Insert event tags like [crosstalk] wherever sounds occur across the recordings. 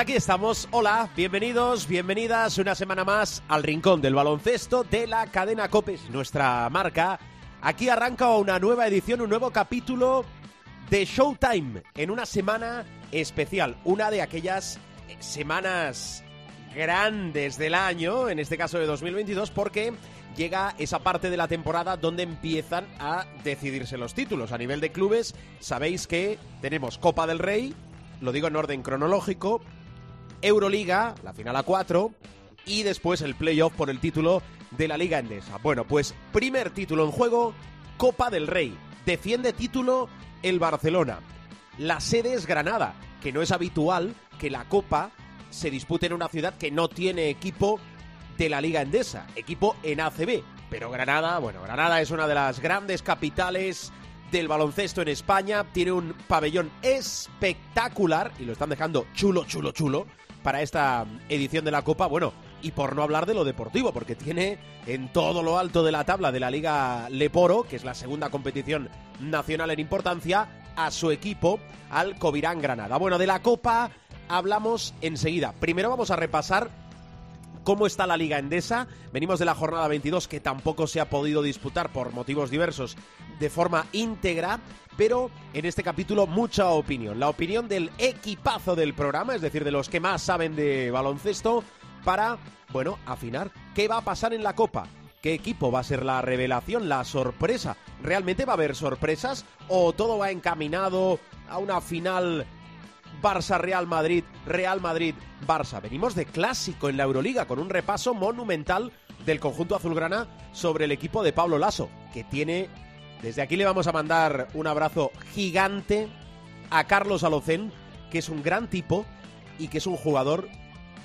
Aquí estamos. Hola, bienvenidos, bienvenidas una semana más al rincón del baloncesto de la cadena Copes, nuestra marca. Aquí arranca una nueva edición, un nuevo capítulo de Showtime en una semana especial, una de aquellas semanas grandes del año, en este caso de 2022, porque llega esa parte de la temporada donde empiezan a decidirse los títulos. A nivel de clubes, sabéis que tenemos Copa del Rey, lo digo en orden cronológico, Euroliga, la final a 4, y después el playoff por el título de la Liga Endesa. Bueno, pues primer título en juego, Copa del Rey. Defiende título el Barcelona. La sede es Granada, que no es habitual que la Copa se dispute en una ciudad que no tiene equipo de la Liga Endesa, equipo en ACB. Pero Granada, bueno, Granada es una de las grandes capitales del baloncesto en España, tiene un pabellón espectacular y lo están dejando chulo, chulo, chulo para esta edición de la Copa. Bueno, y por no hablar de lo deportivo, porque tiene en todo lo alto de la tabla de la Liga Leporo, que es la segunda competición nacional en importancia, a su equipo, al Covirán Granada. Bueno, de la Copa hablamos enseguida. Primero vamos a repasar cómo está la Liga Endesa. Venimos de la jornada 22 que tampoco se ha podido disputar por motivos diversos de forma íntegra, pero en este capítulo mucha opinión. La opinión del equipazo del programa, es decir, de los que más saben de baloncesto, para, bueno, afinar qué va a pasar en la Copa. ¿Qué equipo va a ser la revelación, la sorpresa? ¿Realmente va a haber sorpresas o todo va encaminado a una final Barça-Real Madrid, Real Madrid-Barça. Venimos de clásico en la Euroliga con un repaso monumental del conjunto azulgrana sobre el equipo de Pablo Lasso, que tiene... Desde aquí le vamos a mandar un abrazo gigante a Carlos Alocén, que es un gran tipo y que es un jugador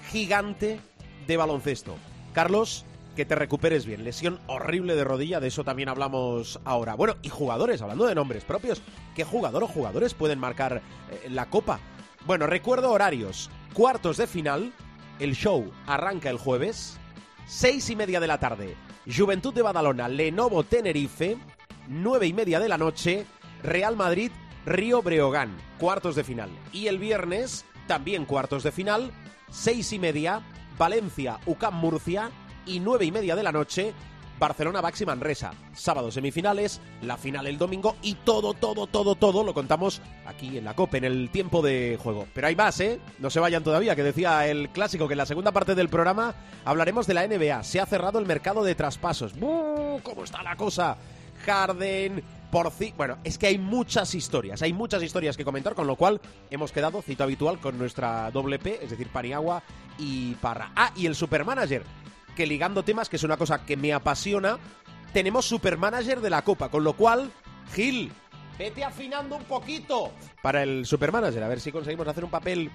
gigante de baloncesto. Carlos, que te recuperes bien. Lesión horrible de rodilla, de eso también hablamos ahora. Bueno, y jugadores, hablando de nombres propios, ¿qué jugador o jugadores pueden marcar eh, la copa? Bueno, recuerdo horarios. Cuartos de final, el show arranca el jueves, seis y media de la tarde. Juventud de Badalona, Lenovo Tenerife, nueve y media de la noche, Real Madrid, Río Breogán, cuartos de final. Y el viernes, también cuartos de final, seis y media, Valencia, UCAM Murcia, y nueve y media de la noche, Barcelona Baxi Manresa. Sábado semifinales, la final el domingo y todo, todo, todo, todo lo contamos aquí en la COPE, en el tiempo de juego. Pero hay más, ¿eh? No se vayan todavía, que decía el clásico que en la segunda parte del programa hablaremos de la NBA. Se ha cerrado el mercado de traspasos. ¡Buu! ¿Cómo está la cosa? Harden, por Bueno, es que hay muchas historias, hay muchas historias que comentar, con lo cual hemos quedado, cita habitual, con nuestra doble P, es decir, Paniagua y Parra. Ah, y el Supermanager que ligando temas, que es una cosa que me apasiona, tenemos supermanager de la Copa, con lo cual, Gil, vete afinando un poquito para el supermanager, a ver si conseguimos hacer un papel,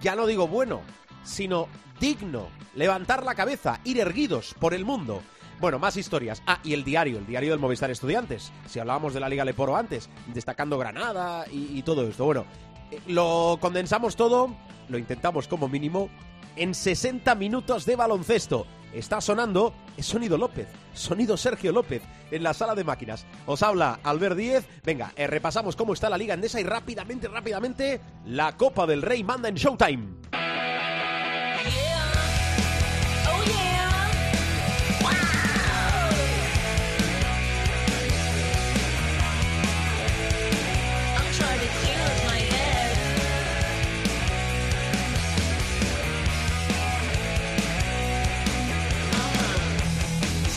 ya no digo bueno, sino digno, levantar la cabeza, ir erguidos por el mundo. Bueno, más historias. Ah, y el diario, el diario del Movistar Estudiantes. Si hablábamos de la Liga Leporo antes, destacando Granada y, todo esto. Bueno, eh, lo condensamos todo, lo intentamos como mínimo, en 60 minutos de baloncesto está sonando es Sonido López, Sonido Sergio López en la sala de máquinas. Os habla Albert Díez. Venga, eh, repasamos cómo está la Liga Andesa y rápidamente, rápidamente, la Copa del Rey manda en Showtime.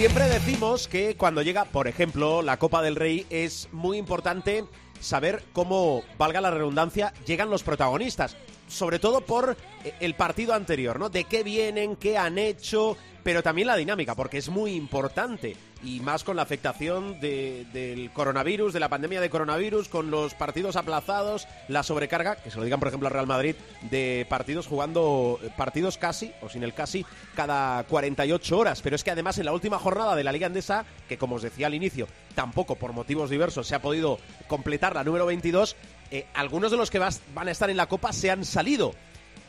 Siempre decimos que cuando llega, por ejemplo, la Copa del Rey es muy importante saber cómo, valga la redundancia, llegan los protagonistas. Sobre todo por eh, el partido anterior, ¿no? De qué vienen, qué han hecho, pero también la dinámica, porque es muy importante, y más con la afectación del coronavirus, de la pandemia de coronavirus, con los partidos aplazados, la sobrecarga, que se lo digan por ejemplo al Real Madrid, de partidos jugando partidos casi, o sin el casi, cada 48 horas. Pero es que además en la última jornada de la Liga Endesa, que como os decía al inicio, tampoco por motivos diversos se ha podido completar la número 22, eh, algunos de los que van a estar en la Copa se han salido.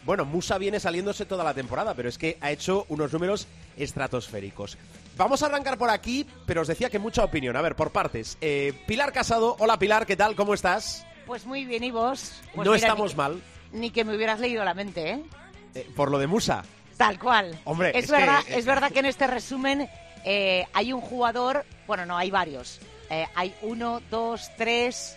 Bueno, Musa viene saliéndose toda la temporada, pero es que ha hecho unos números estratosféricos. Vamos a arrancar por aquí, pero os decía que mucha opinión. A ver, por partes. Eh, Pilar Casado, hola Pilar, ¿qué tal? ¿Cómo estás? Pues muy bien, ¿y vos? Pues no estamos mal. Ni que me hubieras leído la mente, ¿eh? ¿eh? por lo de Musa. Tal cual. Hombre, es, verdad, es verdad que en este resumen eh, hay un jugador, bueno, no, hay varios. hay uno, dos, tres,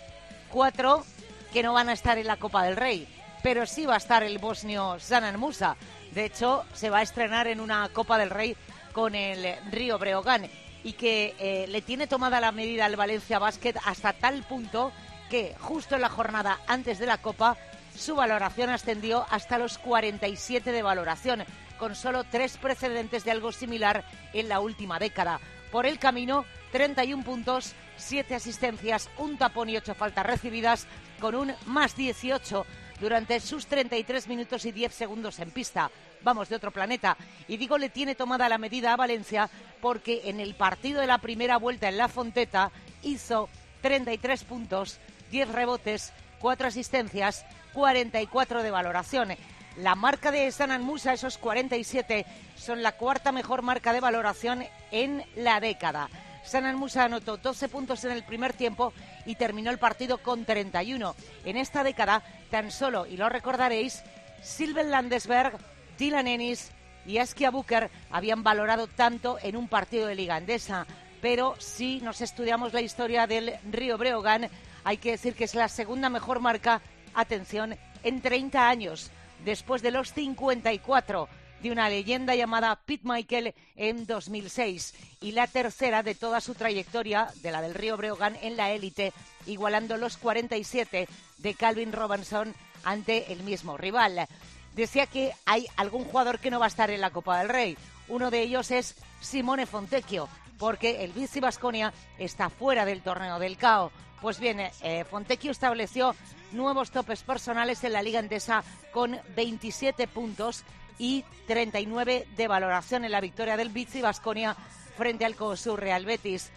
cuatro que no van a estar en la Copa del Rey pero sí va a estar el bosnio Zanan Musa. De hecho, se va a estrenar en una Copa del Rey con el Río Breogán y que eh, le tiene tomada la medida al Valencia Basket hasta tal punto que justo en la jornada antes de la Copa su valoración ascendió hasta los 47 de valoración, con solo tres precedentes de algo similar en la última década. Por el camino, 31 puntos, 7 asistencias, un tapón y 8 faltas recibidas, con un más 18 durante sus 33 minutos y 10 segundos en pista. Vamos, de otro planeta. Y digo, le tiene tomada la medida a Valencia porque en el partido de la primera vuelta en La Fonteta hizo 33 puntos, 10 rebotes, 4 asistencias, 44 de valoración. La marca de Sanan Musa, esos 47, son la cuarta mejor marca de valoración en la década. Sanan Musa anotó 12 puntos en el primer tiempo y terminó el partido con 31. En esta década, tan solo, y lo recordaréis, Silven Landesberg, Dylan Ennis y Askia Booker habían valorado tanto en un partido de Liga Andesa. Pero si nos estudiamos la historia del Río Breogán, hay que decir que es la segunda mejor marca, atención, en 30 años, después de los 54 de una leyenda llamada Pete Michael en 2006 y la tercera de toda su trayectoria de la del Río Breogán en la élite, igualando los 47 de Calvin Robinson ante el mismo rival. Decía que hay algún jugador que no va a estar en la Copa del Rey. Uno de ellos es Simone Fontecchio, porque el Bici Basconia está fuera del torneo del CAO. Pues bien, eh, Fontecchio estableció nuevos topes personales en la Liga Endesa con 27 puntos y 39 de valoración en la victoria del Bici Basconia frente al COSUR Real Betis.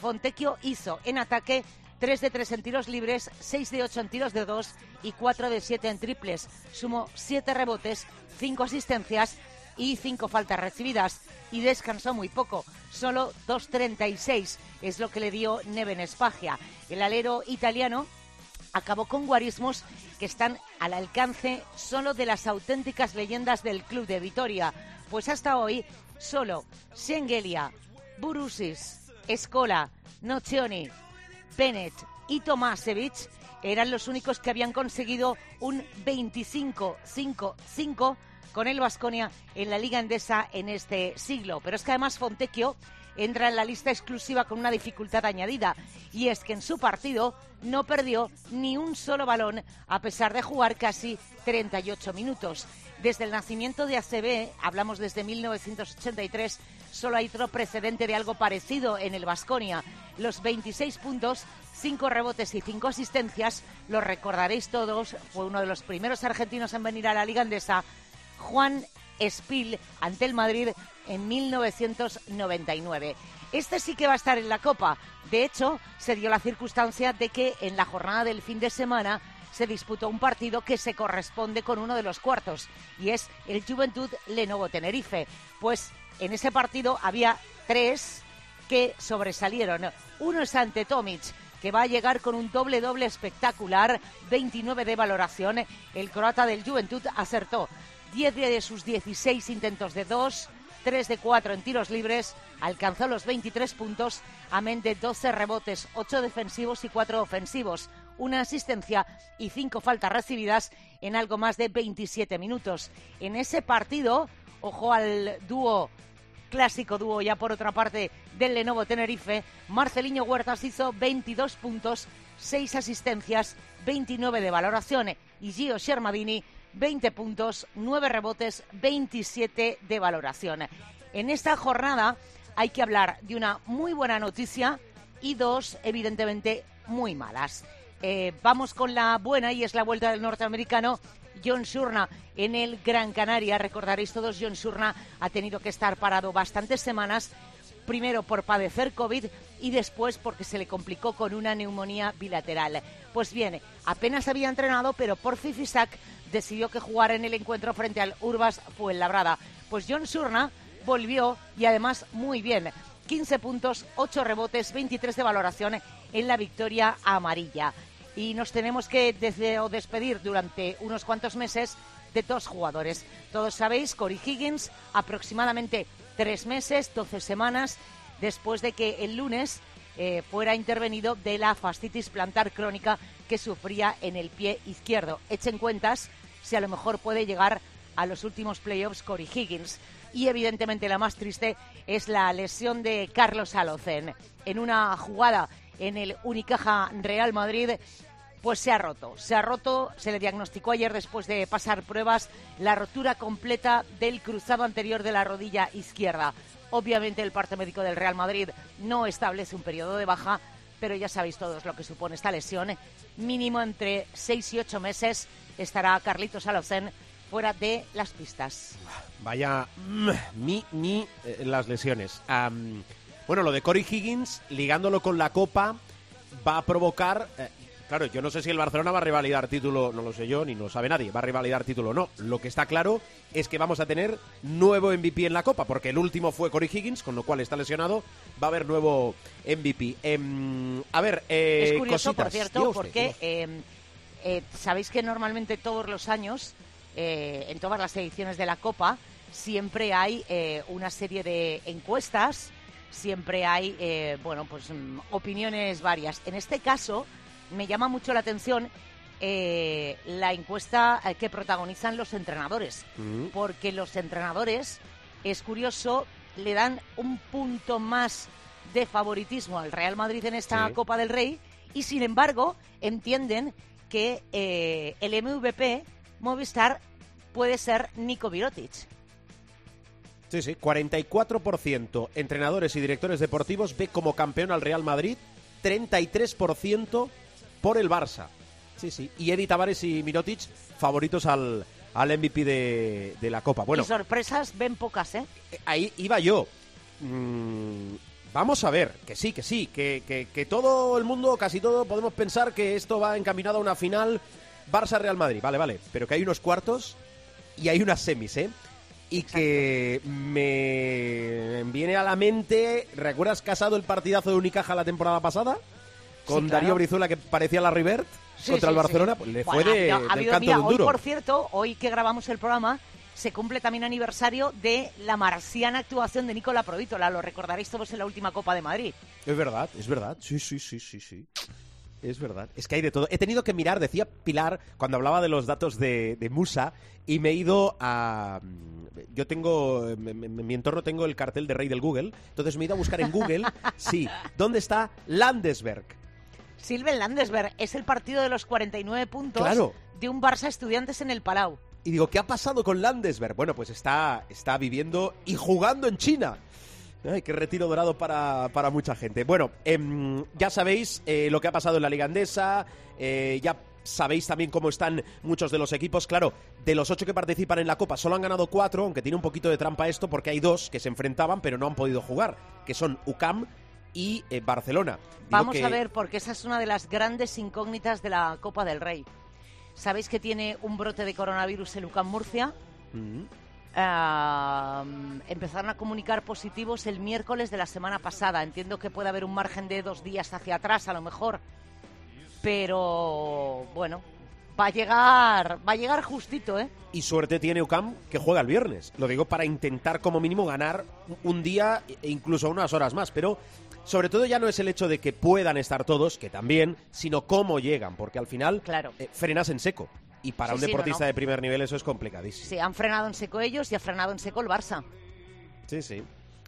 Fontecchio hizo en ataque 3 de 3 en tiros libres, 6 de 8 en tiros de 2 y 4 de 7 en triples. Sumó 7 rebotes, 5 asistencias y 5 faltas recibidas y descansó muy poco, solo 2.36 es lo que le dio Neven Espagia. El alero italiano acabó con guarismos que están al alcance solo de las auténticas leyendas del club de Vitoria, pues hasta hoy solo Schengelia, Burusis, Escola, Nocioni, Bennett y Tomasevich eran los únicos que habían conseguido un 25-5-5 con el Vasconia en la Liga Endesa en este siglo. Pero es que además Fontecchio entra en la lista exclusiva con una dificultad añadida, y es que en su partido no perdió ni un solo balón a pesar de jugar casi 38 minutos. Desde el nacimiento de ACB, hablamos desde 1983, solo hay otro precedente de algo parecido en el Vasconia. Los 26 puntos, 5 rebotes y 5 asistencias, lo recordaréis todos, fue uno de los primeros argentinos en venir a la Liga Andesa, Juan Spill ante el Madrid en 1999. Este sí que va a estar en la Copa. De hecho, se dio la circunstancia de que en la jornada del fin de semana se disputó un partido que se corresponde con uno de los cuartos y es el Juventud Lenovo Tenerife. Pues en ese partido había tres que sobresalieron. Uno es ante Tomic, que va a llegar con un doble doble espectacular, 29 de valoración. El croata del Juventud acertó 10 de sus 16 intentos de dos, 3 de 4 en tiros libres, alcanzó los 23 puntos, amén de 12 rebotes, 8 defensivos y 4 ofensivos, una asistencia y 5 faltas recibidas en algo más de 27 minutos. En ese partido, ojo al dúo clásico dúo ya por otra parte del Lenovo Tenerife, Marceliño Huertas hizo 22 puntos, 6 asistencias, 29 de valoración. Y Gio Shermadini 20 puntos, 9 rebotes, 27 de valoración. En esta jornada hay que hablar de una muy buena noticia y dos, evidentemente, muy malas. Eh, vamos con la buena y es la vuelta del norteamericano John Surna en el Gran Canaria. Recordaréis todos, John Surna ha tenido que estar parado bastantes semanas, primero por padecer COVID y después porque se le complicó con una neumonía bilateral. Pues bien, apenas había entrenado, pero por Fifisac decidió que jugara en el encuentro frente al Urbas Fuenlabrada. Pues John Surna volvió y además muy bien. 15 puntos, 8 rebotes, 23 de valoración en la victoria amarilla. Y nos tenemos que despedir durante unos cuantos meses de dos jugadores. Todos sabéis, Corey Higgins, aproximadamente tres meses, 12 semanas, después de que el lunes eh, fuera intervenido de la fascitis plantar crónica que sufría en el pie izquierdo. Echen cuentas si a lo mejor puede llegar a los últimos playoffs Corey Higgins. Y evidentemente la más triste es la lesión de Carlos Alocen. En una jugada en el Unicaja Real Madrid, pues se ha roto. Se ha roto, se le diagnosticó ayer después de pasar pruebas la rotura completa del cruzado anterior de la rodilla izquierda. Obviamente el parte médico del Real Madrid no establece un periodo de baja, pero ya sabéis todos lo que supone esta lesión. Mínimo entre seis y ocho meses estará Carlitos Alocen fuera de las pistas. Vaya, mm, mi, mi, eh, las lesiones. bueno, lo de Corey Higgins, ligándolo con la Copa, va a provocar... Eh, claro, yo no sé si el Barcelona va a revalidar título, no lo sé yo, ni lo sabe nadie, va a revalidar título o no. Lo que está claro es que vamos a tener nuevo MVP en la Copa, porque el último fue Corey Higgins, con lo cual está lesionado, va a haber nuevo MVP. Em, a ver, eh, Es curioso, por cierto, porque em, sabéis que normalmente todos los años eh, en todas las ediciones de la Copa siempre hay eh, una serie de encuestas, siempre hay, eh, bueno, pues mm, opiniones varias. En este caso, me llama mucho la atención la encuesta que protagonizan los entrenadores, mm. porque los entrenadores, es curioso, le dan un punto más de favoritismo al Real Madrid en esta Copa del Rey y, sin embargo, entienden que el MVP Movistar puede ser Nico Virotic. Sí, sí, 44% entrenadores y directores deportivos ve como campeón al Real Madrid, 33% por el Barça. Sí, sí. Y Edith Tavares y Mirotic favoritos al, al MVP de, la Copa. Bueno, y sorpresas ven pocas, ¿eh? eh ahí iba yo. Mm, vamos a ver, que sí, que sí, que, que, que todo el mundo, casi todo, podemos pensar que esto va encaminado a una final Barça-Real Madrid. Vale, vale. Pero que hay unos cuartos y hay unas semis, ¿eh? Y que me viene a la mente, ¿recuerdas casado el partidazo de Unicaja la temporada pasada? Con Darío Brizuela que parecía la Rivert contra el Barcelona, pues le fue de, del canto de un duro. Hoy, por cierto, hoy que grabamos el programa, se cumple también aniversario de la marciana actuación de Nicola Provítola. Lo recordaréis todos en la última Copa de Madrid. Es verdad, es verdad. Sí, sí, sí, sí, sí. Es verdad. Es que hay de todo. He tenido que mirar, decía Pilar, cuando hablaba de los datos de, Musa, y me he ido a... Yo tengo, en mi entorno tengo el cartel de rey del Google, entonces me he ido a buscar en Google, [laughs] sí, ¿dónde está Landesberg? Silven Landesberg es el partido de los 49 puntos de un Barça Estudiantes en el Palau. Y digo, ¿qué ha pasado con Landesberg? Bueno, pues está, está viviendo y jugando en China. Ay, qué retiro dorado para, mucha gente. Bueno, em, ya sabéis eh, lo que ha pasado en la Liga Andesa, eh, ya sabéis también cómo están muchos de los equipos. Claro, de los ocho que participan en la Copa, solo han ganado cuatro, aunque tiene un poquito de trampa esto, porque hay dos que se enfrentaban, pero no han podido jugar, que son UCAM y eh, Barcelona. Vamos a ver, porque esa es una de las grandes incógnitas de la Copa del Rey. ¿Sabéis que tiene un brote de coronavirus en UCAM Murcia? empezaron a comunicar positivos el miércoles de la semana pasada. Entiendo que puede haber un margen de dos días hacia atrás, a lo mejor. Pero bueno, va a llegar, va a llegar justito, ¿eh? Y suerte tiene UCAM que juega el viernes. Lo digo para intentar como mínimo ganar un día e incluso unas horas más. Pero sobre todo ya no es el hecho de que puedan estar todos, que también, sino cómo llegan, porque al final claro. Eh, frenas en seco. Y para un deportista de primer nivel eso es complicadísimo. Sí, han frenado en seco ellos y ha frenado en seco el Barça. Sí, sí.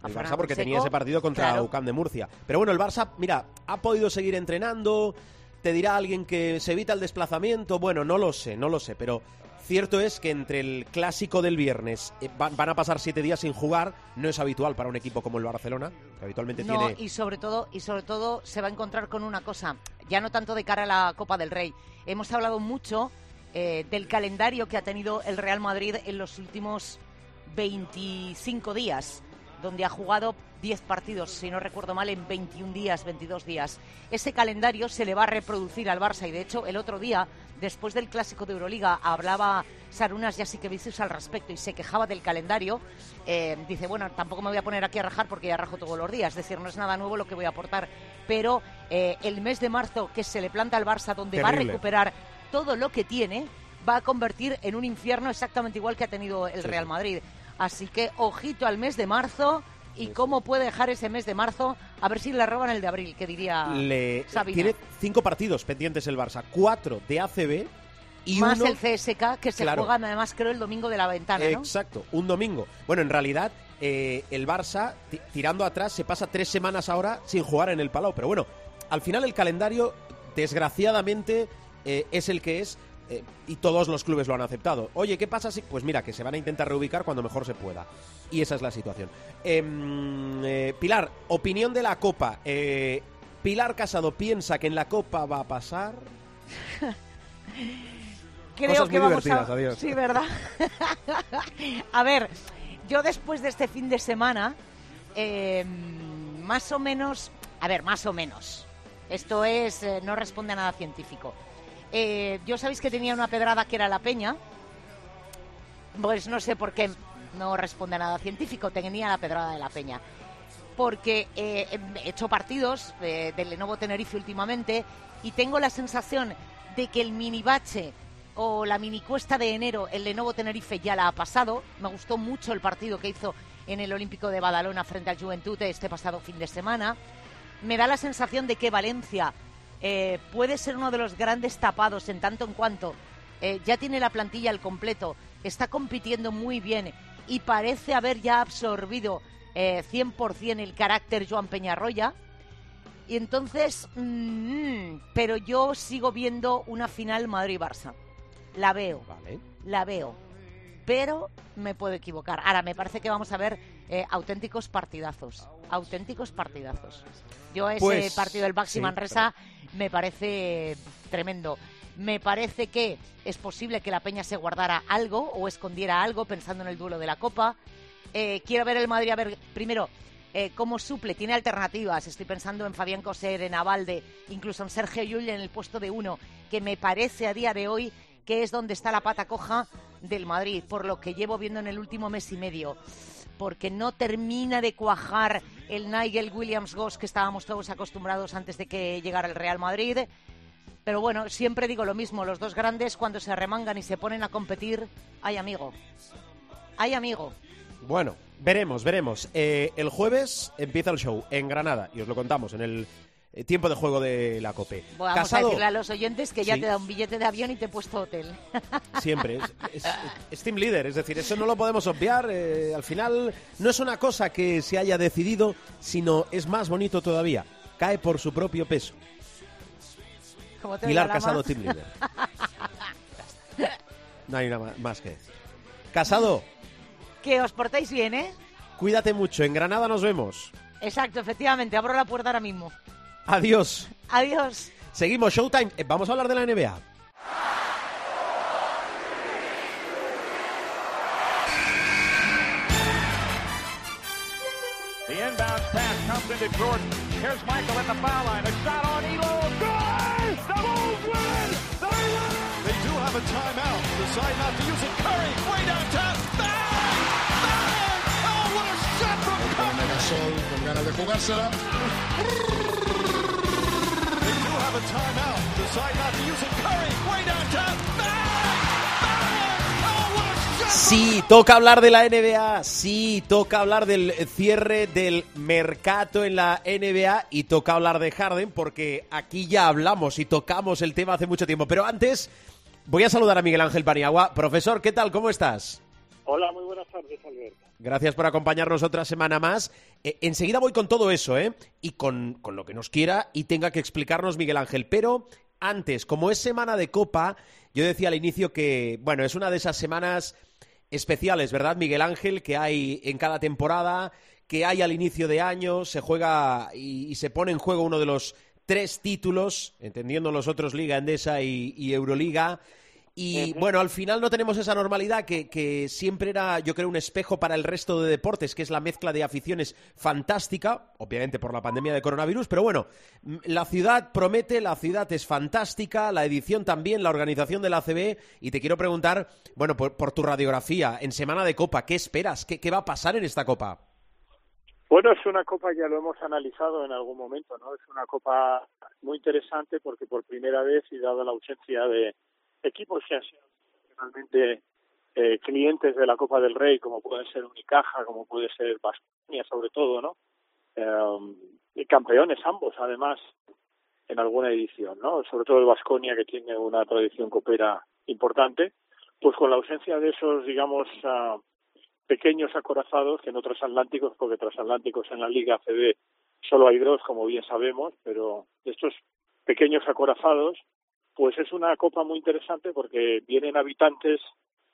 El Barça porque tenía ese partido contra UCAM de Murcia. Pero bueno, el Barça, mira, ha podido seguir entrenando. Te dirá alguien que se evita el desplazamiento. Bueno, no lo sé, no lo sé, pero cierto es que entre el clásico del viernes eh, van, van a pasar siete días sin jugar. No es habitual para un equipo como el Barcelona, que habitualmente No, tiene. y sobre todo, y sobre todo se va a encontrar con una cosa, ya no tanto de cara a la Copa del Rey. Hemos hablado mucho eh, del calendario que ha tenido el Real Madrid en los últimos 25 días, donde ha jugado 10 partidos, si no recuerdo mal, en 21 días, 22 días. Ese calendario se le va a reproducir al Barça y de hecho el otro día, después del clásico de Euroliga, hablaba Sarunas Jasikevicius al respecto y se quejaba del calendario. Eh, dice, bueno, tampoco me voy a poner aquí a rajar porque ya rajo todos los días, es decir, no es nada nuevo lo que voy a aportar, pero eh, el mes de marzo que se le planta al Barça, donde va a recuperar todo lo que tiene, va a convertir en un infierno exactamente igual que ha tenido el Sí, Real. Madrid. Así que ojito al mes de marzo y cómo puede dejar ese mes de marzo, a ver si le roban el de abril, que diría Le, Sabina. tiene cinco partidos pendientes el Barça, cuatro de ACB y Más uno el CSK, que se Claro. juega además creo el domingo de la ventana, ¿no? Exacto, un domingo. Bueno, en realidad, eh, el Barça, ti- tirando atrás, se pasa tres semanas ahora sin jugar en el Palau. Pero bueno, al final el calendario, desgraciadamente, eh, es el que es. Eh, y todos los clubes lo han aceptado. Oye, ¿qué pasa si.? Pues mira, que se van a intentar reubicar cuando mejor se pueda. Y esa es la situación. Em, eh, Pilar, opinión de la Copa. Eh, Pilar Casado piensa que en la Copa va a pasar. [laughs] Creo Cosas que muy vamos divertidas, a... adiós. Sí, ¿verdad? [laughs] a ver, yo después de este fin de semana, eh, más o menos, a ver, más o menos, esto es, eh, no responde a nada científico. Eh, yo sabéis que tenía una pedrada que era la peña, pues no sé por qué no responde a nada científico, tenía la pedrada de la peña. Porque eh, he hecho partidos eh, del Lenovo Tenerife últimamente y tengo la sensación de que el mini bache o la mini cuesta de enero, el Lenovo Tenerife ya la ha pasado. Me gustó mucho el partido que hizo en el Olímpico de Badalona frente al Juventud este pasado fin de semana. Me da la sensación de que Valencia eh, puede ser uno de los grandes tapados en tanto en cuanto eh, ya tiene la plantilla al completo, está compitiendo muy bien y parece haber ya absorbido eh, 100% el carácter Joan Peñarroya. Y entonces, mm, pero yo sigo viendo una final Madrid-Barça. La veo, Vale. la veo. Pero me puedo equivocar. Ahora, me parece que vamos a ver eh, auténticos partidazos. Auténticos partidazos. Yo ese Pues, partido del Baxi sí, Manresa me parece tremendo. Me parece que es posible que la Peña se guardara algo o escondiera algo pensando en el duelo de la Copa. Eh, quiero ver el Madrid a ver primero eh, cómo suple, tiene alternativas. Estoy pensando en Fabián Coser, en Avalde, incluso en Sergio Llull en el puesto de uno, que me parece a día de hoy que es donde está la pata coja del Madrid, por lo que llevo viendo en el último mes y medio. Porque no termina de cuajar el Nigel Williams Goss que estábamos todos acostumbrados antes de que llegara el Real Madrid. Pero bueno, siempre digo lo mismo, los dos grandes cuando se remangan y se ponen a competir, hay amigo. Hay amigo. Bueno, veremos, veremos. Eh, el jueves empieza el show en Granada y os lo contamos en el tiempo de juego de la COPE. Vamos Casado, a decirle a los oyentes que ya Sí. te da un billete de avión y te he puesto hotel. [laughs] siempre es, es- es team leader, es decir, eso no lo podemos obviar. eh, al final no es una cosa que se haya decidido, sino es más bonito todavía. Cae por su propio peso. Como te Pilar Casado, team leader. No hay nada más que decir. Casado, Que os portéis bien, ¿eh? cuídate mucho. En Granada nos vemos. Exacto, efectivamente. Abro la puerta ahora mismo. Adiós. Adiós. Seguimos, Showtime. Eh, Vamos a hablar de la NBA. The inbound pass comes into Jordan. Here's Michael at the foul line. A shot on Elo. Good! The Bulls win! They win! They do have a timeout. Decide not to use it. Curry, way downtown. Bang! Bang! Oh, what a shot from Curry! Gasol con ganas de jugársela. They do have a timeout. Decide not to use it. Curry, way downtown. Bang! Bang! Oh, what a shot! Sí, toca hablar de la NBA, sí, toca hablar del cierre del mercado en la NBA y toca hablar de Harden porque aquí ya hablamos y tocamos el tema hace mucho tiempo. Pero antes voy a saludar a Miguel Ángel Paniagua. Profesor, ¿qué tal? ¿Cómo estás? Hola, muy buenas tardes, Alberto. Gracias por acompañarnos otra semana más. Eh, enseguida voy con todo eso, ¿eh? Y con, con lo que nos quiera y tenga que explicarnos Miguel Ángel. Pero antes, como es semana de Copa, yo decía al inicio que, bueno, es una de esas semanas especiales, ¿verdad, Miguel Ángel? Que hay en cada temporada, que hay al inicio de año, se juega y, se pone en juego uno de los tres títulos, entendiendo los otros Liga Endesa y Euroliga. Y bueno, al final no tenemos esa normalidad que, siempre era, yo creo, un espejo para el resto de deportes, que es la mezcla de aficiones fantástica, obviamente por la pandemia de coronavirus, pero bueno, la ciudad promete, la ciudad es fantástica, la edición también, la organización de la CB, y te quiero preguntar, bueno, por, tu radiografía, en Semana de Copa, ¿qué esperas? ¿Qué, ¿Qué va a pasar en esta Copa? Bueno, es una copa, ya lo hemos analizado en algún momento, ¿no? Es una copa muy interesante porque por primera vez y dada la ausencia de equipos que han sido realmente eh, clientes de la Copa del Rey, como pueden ser Unicaja, como puede ser Baskonia, sobre todo, ¿no? Eh, y campeones ambos, además, en alguna edición, ¿no? Sobre todo el Baskonia, que tiene una tradición copera importante, pues con la ausencia de esos, digamos, uh, pequeños acorazados, que no transatlánticos, porque transatlánticos en la Liga CB solo hay dos, como bien sabemos, pero estos pequeños acorazados, pues es una copa muy interesante porque vienen habitantes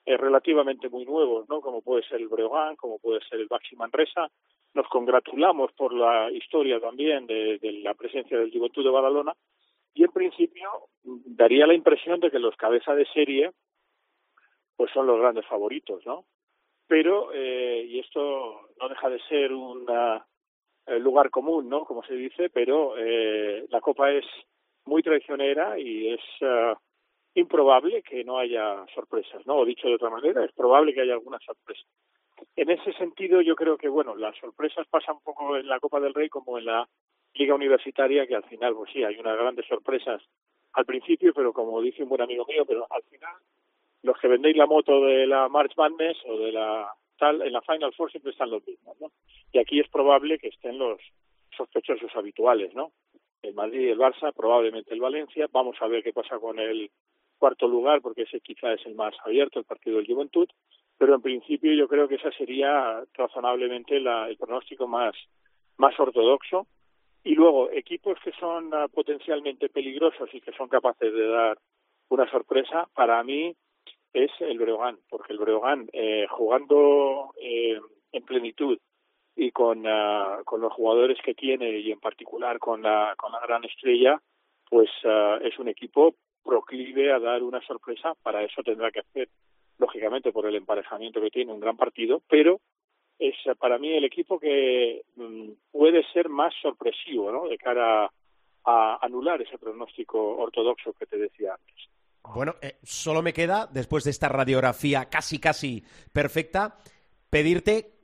eh, relativamente muy nuevos, ¿no? Como puede ser el Breogán, como puede ser el Baxi Manresa. Nos congratulamos por la historia también de, la presencia del Juventud de Badalona y en principio daría la impresión de que los cabezas de serie pues son los grandes favoritos, ¿no? Pero, eh, y esto no deja de ser un eh, lugar común, ¿no? Como se dice, pero eh, la Copa es muy traicionera y es uh, improbable que no haya sorpresas, ¿no? O dicho de otra manera, es probable que haya alguna sorpresa. En ese sentido, yo creo que, bueno, las sorpresas pasan un poco en la Copa del Rey como en la Liga Universitaria, que al final, pues sí, hay unas grandes sorpresas al principio, pero como dice un buen amigo mío, pero al final, los que vendéis la moto de la March Madness o de la tal, en la Final Four siempre están los mismos, ¿no? Y aquí es probable que estén los sospechosos habituales, ¿no? El Madrid y el Barça, probablemente el Valencia. Vamos a ver qué pasa con el cuarto lugar, porque ese quizá es el más abierto, el partido del Juventud. Pero en principio yo creo que esa sería razonablemente la, el pronóstico más, más ortodoxo. Y luego, equipos que son uh, potencialmente peligrosos y que son capaces de dar una sorpresa, para mí es el Breogán, porque el Breogán, eh, jugando eh, en plenitud y con, uh, con los jugadores que tiene y en particular con la, con la gran estrella, pues uh, es un equipo proclive a dar una sorpresa. Para eso tendrá que hacer, lógicamente, por el emparejamiento que tiene, un gran partido, pero es para mí el equipo que um, puede ser más sorpresivo, ¿no? De cara a anular ese pronóstico ortodoxo que te decía antes. Bueno, eh, solo me queda, después de esta radiografía casi, casi perfecta, pedirte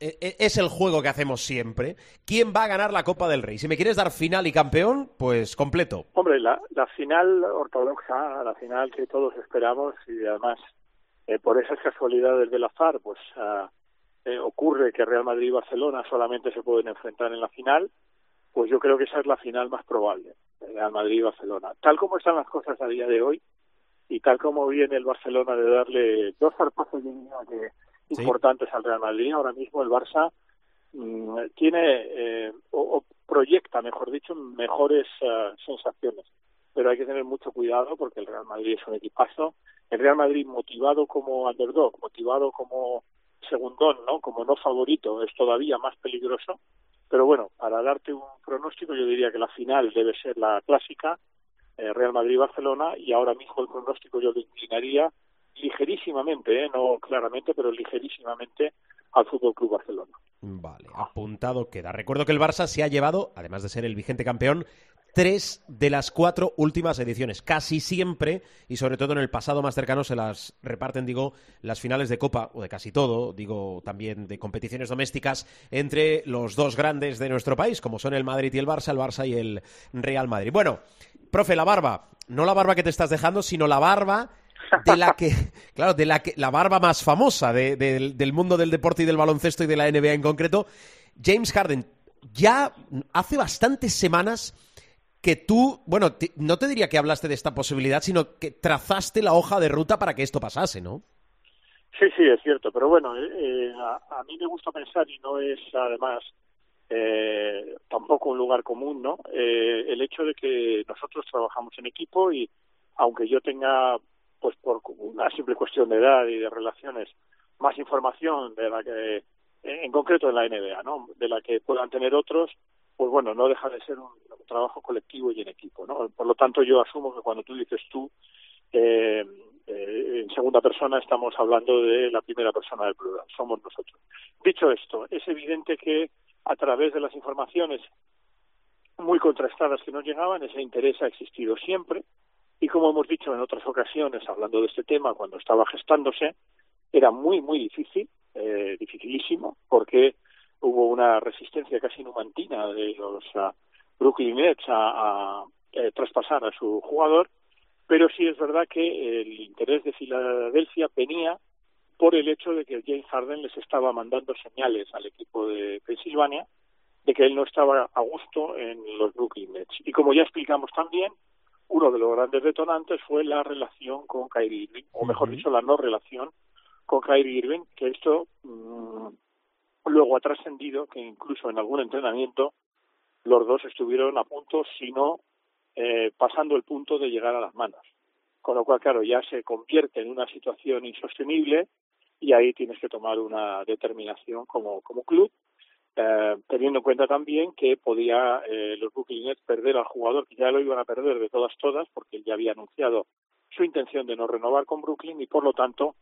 es el juego que hacemos siempre. ¿Quién va a ganar la Copa del Rey? Si me quieres dar final y campeón, pues completo. Hombre, la, final ortodoxa, la final que todos esperamos y además eh, por esas casualidades del azar, pues ah, eh, ocurre que Real Madrid y Barcelona solamente se pueden enfrentar en la final, pues yo creo que esa es la final más probable, Real Madrid y Barcelona. Tal como están las cosas a día de hoy y tal como viene el Barcelona de darle dos zarpazos de que importantes al Real Madrid. Ahora mismo el Barça mm, tiene eh, o, proyecta, mejor dicho, mejores uh, sensaciones. Pero hay que tener mucho cuidado porque el Real Madrid es un equipazo. El Real Madrid motivado como underdog, motivado como segundón, ¿no? Como no favorito, es todavía más peligroso. Pero bueno, para darte un pronóstico, yo diría que la final debe ser la clásica, eh, Real Madrid-Barcelona, y ahora mismo el pronóstico yo lo inclinaría ligerísimamente, ¿eh? no claramente, pero ligerísimamente al Fútbol Club Barcelona. Vale, apuntado queda. Recuerdo que el Barça se ha llevado, además de ser el vigente campeón, tres de las cuatro últimas ediciones. Casi siempre, y sobre todo en el pasado más cercano, se las reparten, digo, las finales de Copa, o de casi todo, digo, también de competiciones domésticas, entre los dos grandes de nuestro país, como son el Madrid y el Barça, el Barça y el Real Madrid. Bueno, profe, la barba, no la barba que te estás dejando, sino la barba de la que, [laughs] claro, de la que, la barba más famosa del mundo del deporte y del baloncesto y de la NBA en concreto, James Harden. Ya hace bastantes semanas que tú, bueno, no te diría que hablaste de esta posibilidad, sino que trazaste la hoja de ruta para que esto pasase, ¿no? Sí, sí, es cierto, pero bueno, eh, eh, a, mí me gusta pensar y no es además eh, tampoco un lugar común, ¿no? Eh, el hecho de que nosotros trabajamos en equipo y aunque yo tenga, pues por una simple cuestión de edad y de relaciones, más información de la que, en concreto en la NBA, ¿no? De la que puedan tener otros, pues bueno, no deja de ser un, trabajo colectivo y en equipo, ¿no? Por lo tanto, yo asumo que cuando tú dices tú, eh, eh, en segunda persona estamos hablando de la primera persona del plural, somos nosotros. Dicho esto, es evidente que a través de las informaciones muy contrastadas que nos llegaban, ese interés ha existido siempre y como hemos dicho en otras ocasiones hablando de este tema cuando estaba gestándose, era muy, muy difícil, eh, dificilísimo, porque hubo una resistencia casi numantina de los uh, Brooklyn Nets a, eh, traspasar a su jugador, pero sí es verdad que el interés de Filadelfia venía por el hecho de que James Harden les estaba mandando señales al equipo de Pensilvania de que él no estaba a gusto en los Brooklyn Nets. Y como ya explicamos también, uno de los grandes detonantes fue la relación con Kyrie Irving, o mejor dicho, la no relación con Kyrie Irving, que esto mmm, luego ha trascendido que incluso en algún entrenamiento los dos estuvieron a punto, si no eh, pasando el punto de llegar a las manos. Con lo cual, claro, ya se convierte en una situación insostenible y ahí tienes que tomar una determinación como, como club, eh, teniendo en cuenta también que podía eh, los Brooklyn Nets perder al jugador, que ya lo iban a perder de todas todas, porque él ya había anunciado su intención de no renovar con Brooklyn y por lo tanto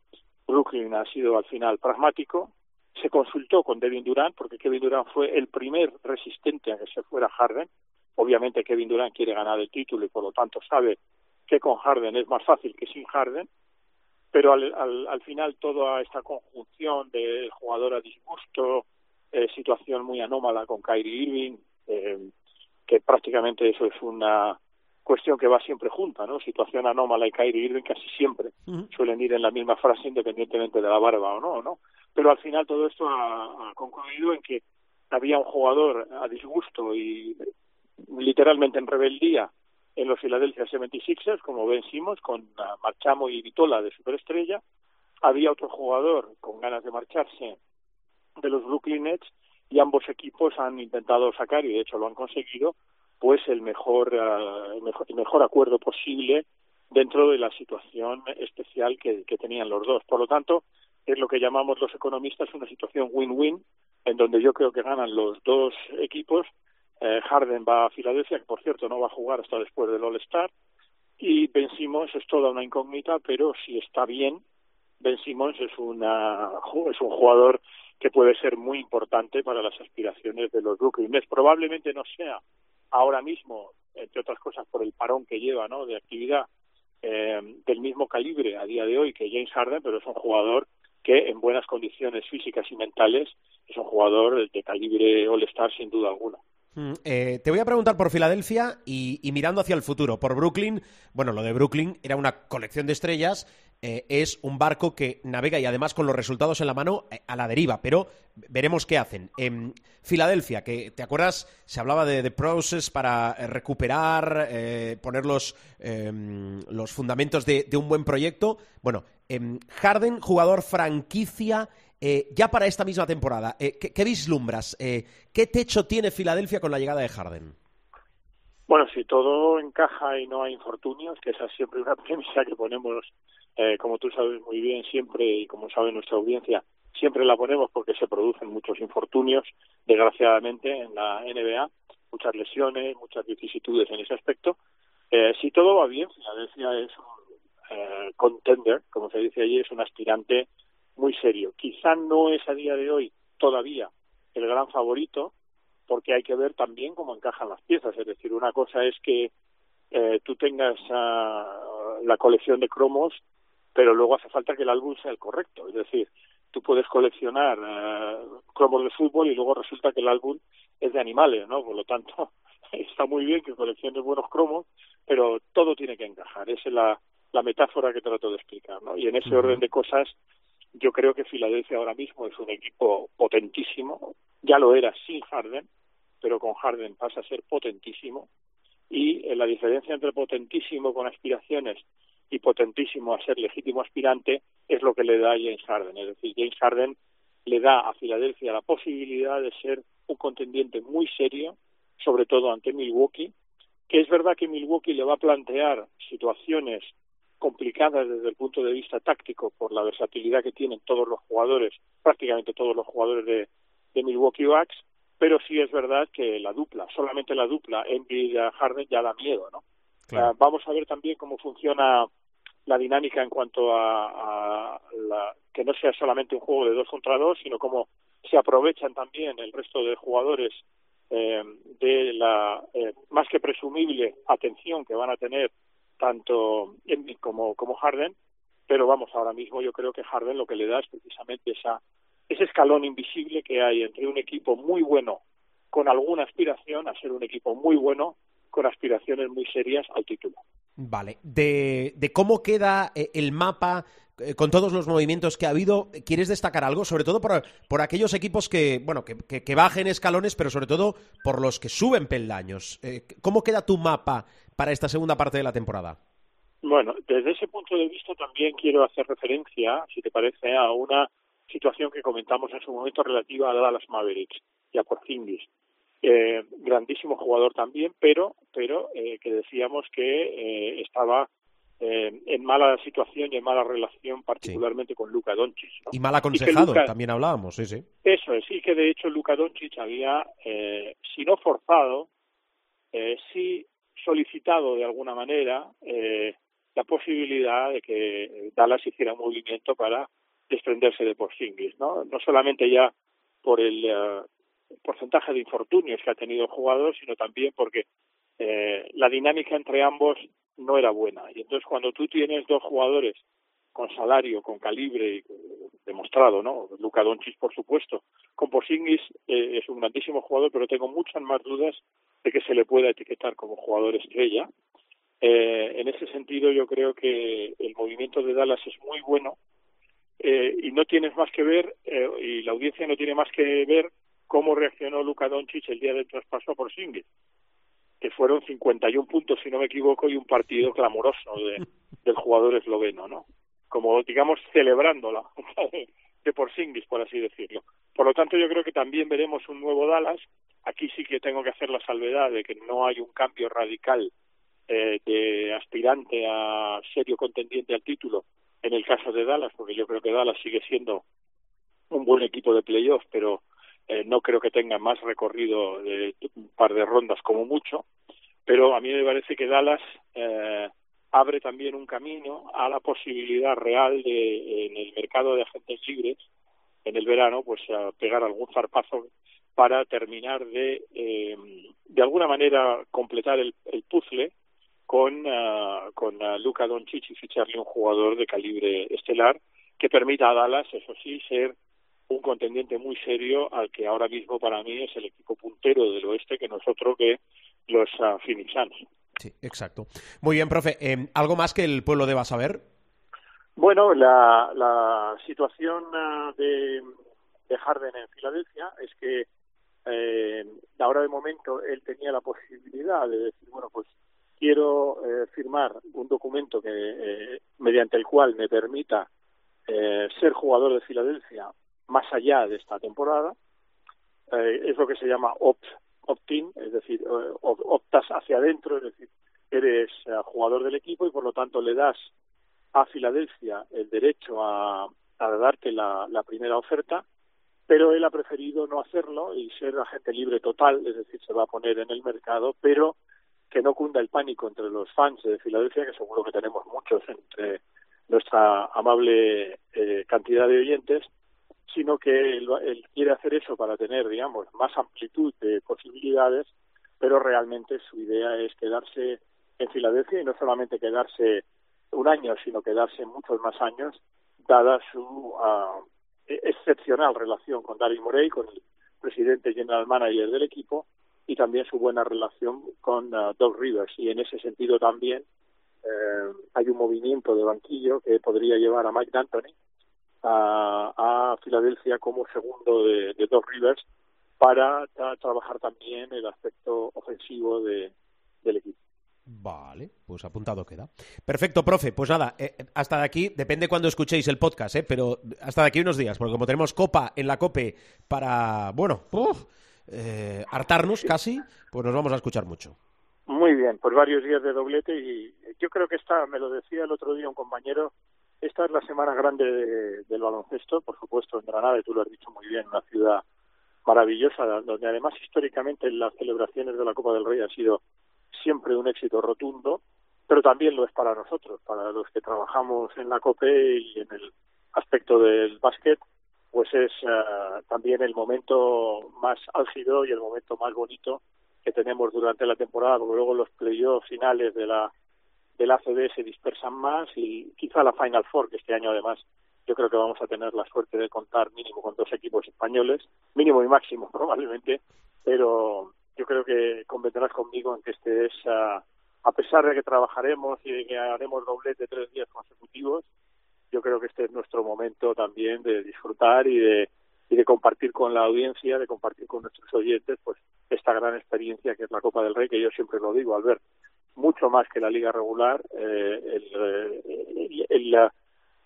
Brooklyn ha sido al final pragmático. Se consultó con Devin Durant, porque Kevin Durant fue el primer resistente a que se fuera Harden. Obviamente Kevin Durant quiere ganar el título y por lo tanto sabe que con Harden es más fácil que sin Harden pero al, al, al final toda esta conjunción de jugador a disgusto, eh, situación muy anómala con Kyrie Irving, eh, que prácticamente eso es una cuestión que va siempre junta, ¿no? Situación anómala y Kyrie Irving casi siempre suelen ir en la misma frase independientemente de la barba o no, ¿no? Pero al final todo esto ha, ha concluido en que había un jugador a disgusto y literalmente en rebeldía en los Philadelphia 76ers, como vencimos, con Marchamo y Vitola de superestrella. Había otro jugador con ganas de marcharse de los Brooklyn Nets y ambos equipos han intentado sacar, y de hecho lo han conseguido, pues el mejor, uh, el mejor, el mejor acuerdo posible dentro de la situación especial que, tenían los dos. Por lo tanto, es lo que llamamos los economistas una situación win-win, en donde yo creo que ganan los dos equipos eh, Harden va a Filadelfia, que por cierto no va a jugar hasta después del All-Star. Y Ben Simmons es toda una incógnita, pero si está bien, Ben Simmons es, una, es un jugador que puede ser muy importante para las aspiraciones de los Brooklyn Nets. Probablemente no sea ahora mismo, entre otras cosas, por el parón que lleva ¿no? de actividad eh, del mismo calibre a día de hoy que James Harden, pero es un jugador que en buenas condiciones físicas y mentales es un jugador de calibre All-Star sin duda alguna. Mm, eh, te voy a preguntar por Filadelfia y, y, mirando hacia el futuro. Por Brooklyn, bueno, lo de Brooklyn era una colección de estrellas, eh, es un barco que navega y además con los resultados en la mano eh, a la deriva, pero veremos qué hacen. En Filadelfia, que te acuerdas, se hablaba de, de process para eh, recuperar, poner los, em, los fundamentos de, de, un buen proyecto. Bueno, em, Harden, jugador franquicia ya para esta misma temporada, ¿qué, ¿qué, vislumbras? ¿Qué techo tiene Filadelfia con la llegada de Harden? Bueno, si todo encaja y no hay infortunios, que esa es siempre una [laughs] premisa que ponemos, eh, como tú sabes muy bien, siempre, y como sabe nuestra audiencia, siempre la ponemos porque se producen muchos infortunios, desgraciadamente, en la NBA, muchas lesiones, muchas vicisitudes en ese aspecto. Eh, si todo va bien, Filadelfia es un eh, contender, como se dice allí, es un aspirante muy serio. Quizá no es a día de hoy todavía el gran favorito, porque hay que ver también cómo encajan las piezas. Es decir, una cosa es que eh, tú tengas uh, la colección de cromos, pero luego hace falta que el álbum sea el correcto. Es decir, tú puedes coleccionar uh, cromos de fútbol y luego resulta que el álbum es de animales, ¿no? Por lo tanto, [laughs] está muy bien que colecciones buenos cromos, pero todo tiene que encajar. Esa es la, la metáfora que trato de explicar, ¿no? Y en ese orden de cosas, yo creo que Filadelfia ahora mismo es un equipo potentísimo, ya lo era sin Harden, pero con Harden pasa a ser potentísimo y eh, la diferencia entre potentísimo con aspiraciones y potentísimo a ser legítimo aspirante es lo que le da a James Harden, es decir, James Harden le da a Filadelfia la posibilidad de ser un contendiente muy serio sobre todo ante Milwaukee, que es verdad que Milwaukee le va a plantear situaciones complicadas desde el punto de vista táctico por la versatilidad que tienen todos los jugadores, prácticamente todos los jugadores de, Milwaukee Bucks, pero sí es verdad que la dupla, solamente la dupla Embiid Harden ya da miedo, ¿no? Uh, vamos a ver también cómo funciona la dinámica en cuanto a, a la, que no sea solamente un juego de dos contra dos, sino cómo se aprovechan también el resto de jugadores eh, de la eh, más que presumible atención que van a tener tanto Embiid como, como Harden, pero vamos, ahora mismo yo creo que Harden lo que le da es precisamente esa ese escalón invisible que hay entre un equipo muy bueno con alguna aspiración a ser un equipo muy bueno con aspiraciones muy serias al título. Vale, de, de cómo queda eh, el mapa eh, con todos los movimientos que ha habido, ¿quieres destacar algo? Sobre todo por, por aquellos equipos que, bueno, que, que, que, bajen escalones, pero sobre todo por los que suben peldaños. Eh, ¿Cómo queda tu mapa para esta segunda parte de la temporada? Bueno, desde ese punto de vista también quiero hacer referencia, si te parece, a una situación que comentamos en su momento relativa a Dallas Mavericks y a Porzingis. Eh, grandísimo jugador también, pero pero eh, que decíamos que eh, estaba eh, en mala situación y en mala relación, particularmente sí. con Luka Doncic. ¿no? Y mal aconsejado, Luka, también hablábamos, sí, sí. Eso es, sí que de hecho Luka Doncic había, eh, si no forzado, eh, sí solicitado de alguna manera eh, la posibilidad de que Dallas hiciera un movimiento para desprenderse de Porzingis, ¿no? No solamente ya por el uh, porcentaje de infortunios que ha tenido el jugador, sino también porque eh, la dinámica entre ambos no era buena. Y entonces cuando tú tienes dos jugadores con salario, con calibre, y, demostrado, ¿no? Luka Doncic, por supuesto. Con Porzingis eh, es un grandísimo jugador, pero tengo muchas más dudas de que se le pueda etiquetar como jugador estrella. Eh, en ese sentido, yo creo que el movimiento de Dallas es muy bueno eh, y no tienes más que ver, eh, y la audiencia no tiene más que ver cómo reaccionó Luka Doncic el día del traspaso a Porzingis, que fueron 51 puntos, si no me equivoco, y un partido clamoroso de, [laughs] del jugador esloveno, ¿no? Como, digamos, celebrando la de, de Porzingis, por así decirlo. Por lo tanto, yo creo que también veremos un nuevo Dallas. Aquí sí que tengo que hacer la salvedad de que no hay un cambio radical eh, de aspirante a serio contendiente al título en el caso de Dallas, porque yo creo que Dallas sigue siendo un buen equipo de playoff, pero eh, no creo que tenga más recorrido de un par de rondas como mucho, pero a mí me parece que Dallas eh, abre también un camino a la posibilidad real de en el mercado de agentes libres en el verano pues pegar algún zarpazo para terminar de eh, de alguna manera completar el, el puzzle con uh, con uh, Luka Doncic y ficharle un jugador de calibre estelar que permita a Dallas eso sí ser un contendiente muy serio al que ahora mismo para mí es el equipo puntero del oeste que nosotros que los uh, Phoenix Suns. Sí, exacto. Muy bien, profe. Eh, ¿Algo más que el pueblo deba saber? Bueno, la, la situación uh, de, de Harden en Filadelfia es que eh, ahora de momento él tenía la posibilidad de decir, bueno, pues quiero eh, firmar un documento que eh, mediante el cual me permita eh, ser jugador de Filadelfia más allá de esta temporada. Eh, es lo que se llama opt opt-in, es decir, eh, optas hacia adentro, es decir, eres eh, jugador del equipo y por lo tanto le das a Filadelfia el derecho a, darte la, la primera oferta, pero él ha preferido no hacerlo y ser agente libre total, es decir, se va a poner en el mercado, pero que no cunda el pánico entre los fans de Filadelfia, que seguro que tenemos muchos entre nuestra amable eh, cantidad de oyentes, sino que él, él, quiere hacer eso para tener, digamos, más amplitud de posibilidades, pero realmente su idea es quedarse en Filadelfia y no solamente quedarse un año, sino quedarse muchos más años, dada su uh, excepcional relación con Daryl Morey, con el presidente general manager del equipo, y también su buena relación con uh, Doug Rivers. Y en ese sentido también eh, hay un movimiento de banquillo que podría llevar a Mike D'Antoni a, a Filadelfia como segundo de, de Doug Rivers para tra trabajar también el aspecto ofensivo de, del equipo. Vale, pues apuntado queda. Perfecto, profe. Pues nada, eh, hasta de aquí, depende cuando escuchéis el podcast, eh, pero hasta de aquí unos días, porque como tenemos copa en la COPE para, bueno, uf, eh, hartarnos casi, pues nos vamos a escuchar mucho. Muy bien, pues varios días de doblete y yo creo que esta, me lo decía el otro día un compañero, esta es la semana grande de- del baloncesto, por supuesto en Granada, y tú lo has dicho muy bien, una ciudad maravillosa, donde además históricamente las celebraciones de la Copa del Rey ha sido siempre un éxito rotundo, pero también lo es para nosotros, para los que trabajamos en la COPE y en el aspecto del básquet, pues es eh, también el momento más álgido y el momento más bonito que tenemos durante la temporada, porque luego los playoffs finales de la del ACB se dispersan más y quizá la Final Four, que este año además yo creo que vamos a tener la suerte de contar mínimo con dos equipos españoles, mínimo y máximo [laughs] probablemente, pero yo creo que convendrás conmigo en que este es, ah, a pesar de que trabajaremos y de que haremos doblete tres días consecutivos, yo creo que este es nuestro momento también de disfrutar y de y de compartir con la audiencia, de compartir con nuestros oyentes, pues esta gran experiencia que es la Copa del Rey, que yo siempre lo digo, Albert, mucho más que la liga regular, eh, el, eh, el,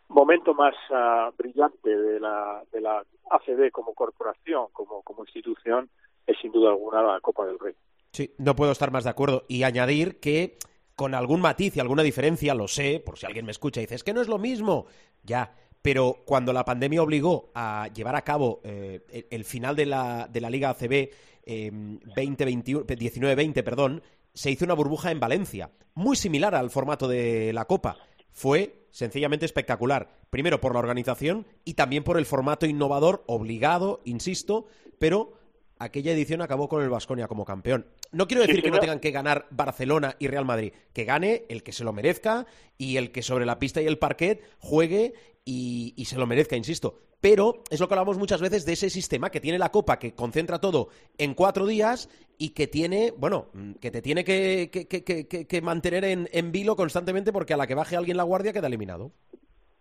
momento más uh, brillante de la, de la ACB como corporación, como, como institución, es sin duda alguna la Copa del Rey. Sí, no puedo estar más de acuerdo. Y añadir que con algún matiz y alguna diferencia, lo sé, por si alguien me escucha y dice, es que no es lo mismo, ya, pero cuando la pandemia obligó a llevar a cabo eh, el, el, final de la, de la Liga ACB eh, 19-20, perdón, se hizo una burbuja en Valencia, muy similar al formato de la Copa. Fue sencillamente espectacular, primero por la organización y también por el formato innovador, obligado, insisto, pero aquella edición acabó con el Vasconia como campeón. No quiero decir que no tengan que ganar Barcelona y Real Madrid, que gane el que se lo merezca y el que sobre la pista y el parquet juegue y, y, se lo merezca, insisto. Pero es lo que hablamos muchas veces de ese sistema que tiene la Copa, que concentra todo en cuatro días y que tiene, bueno, que te tiene que, que, que, que mantener en, en, vilo constantemente porque a la que baje alguien la guardia queda eliminado.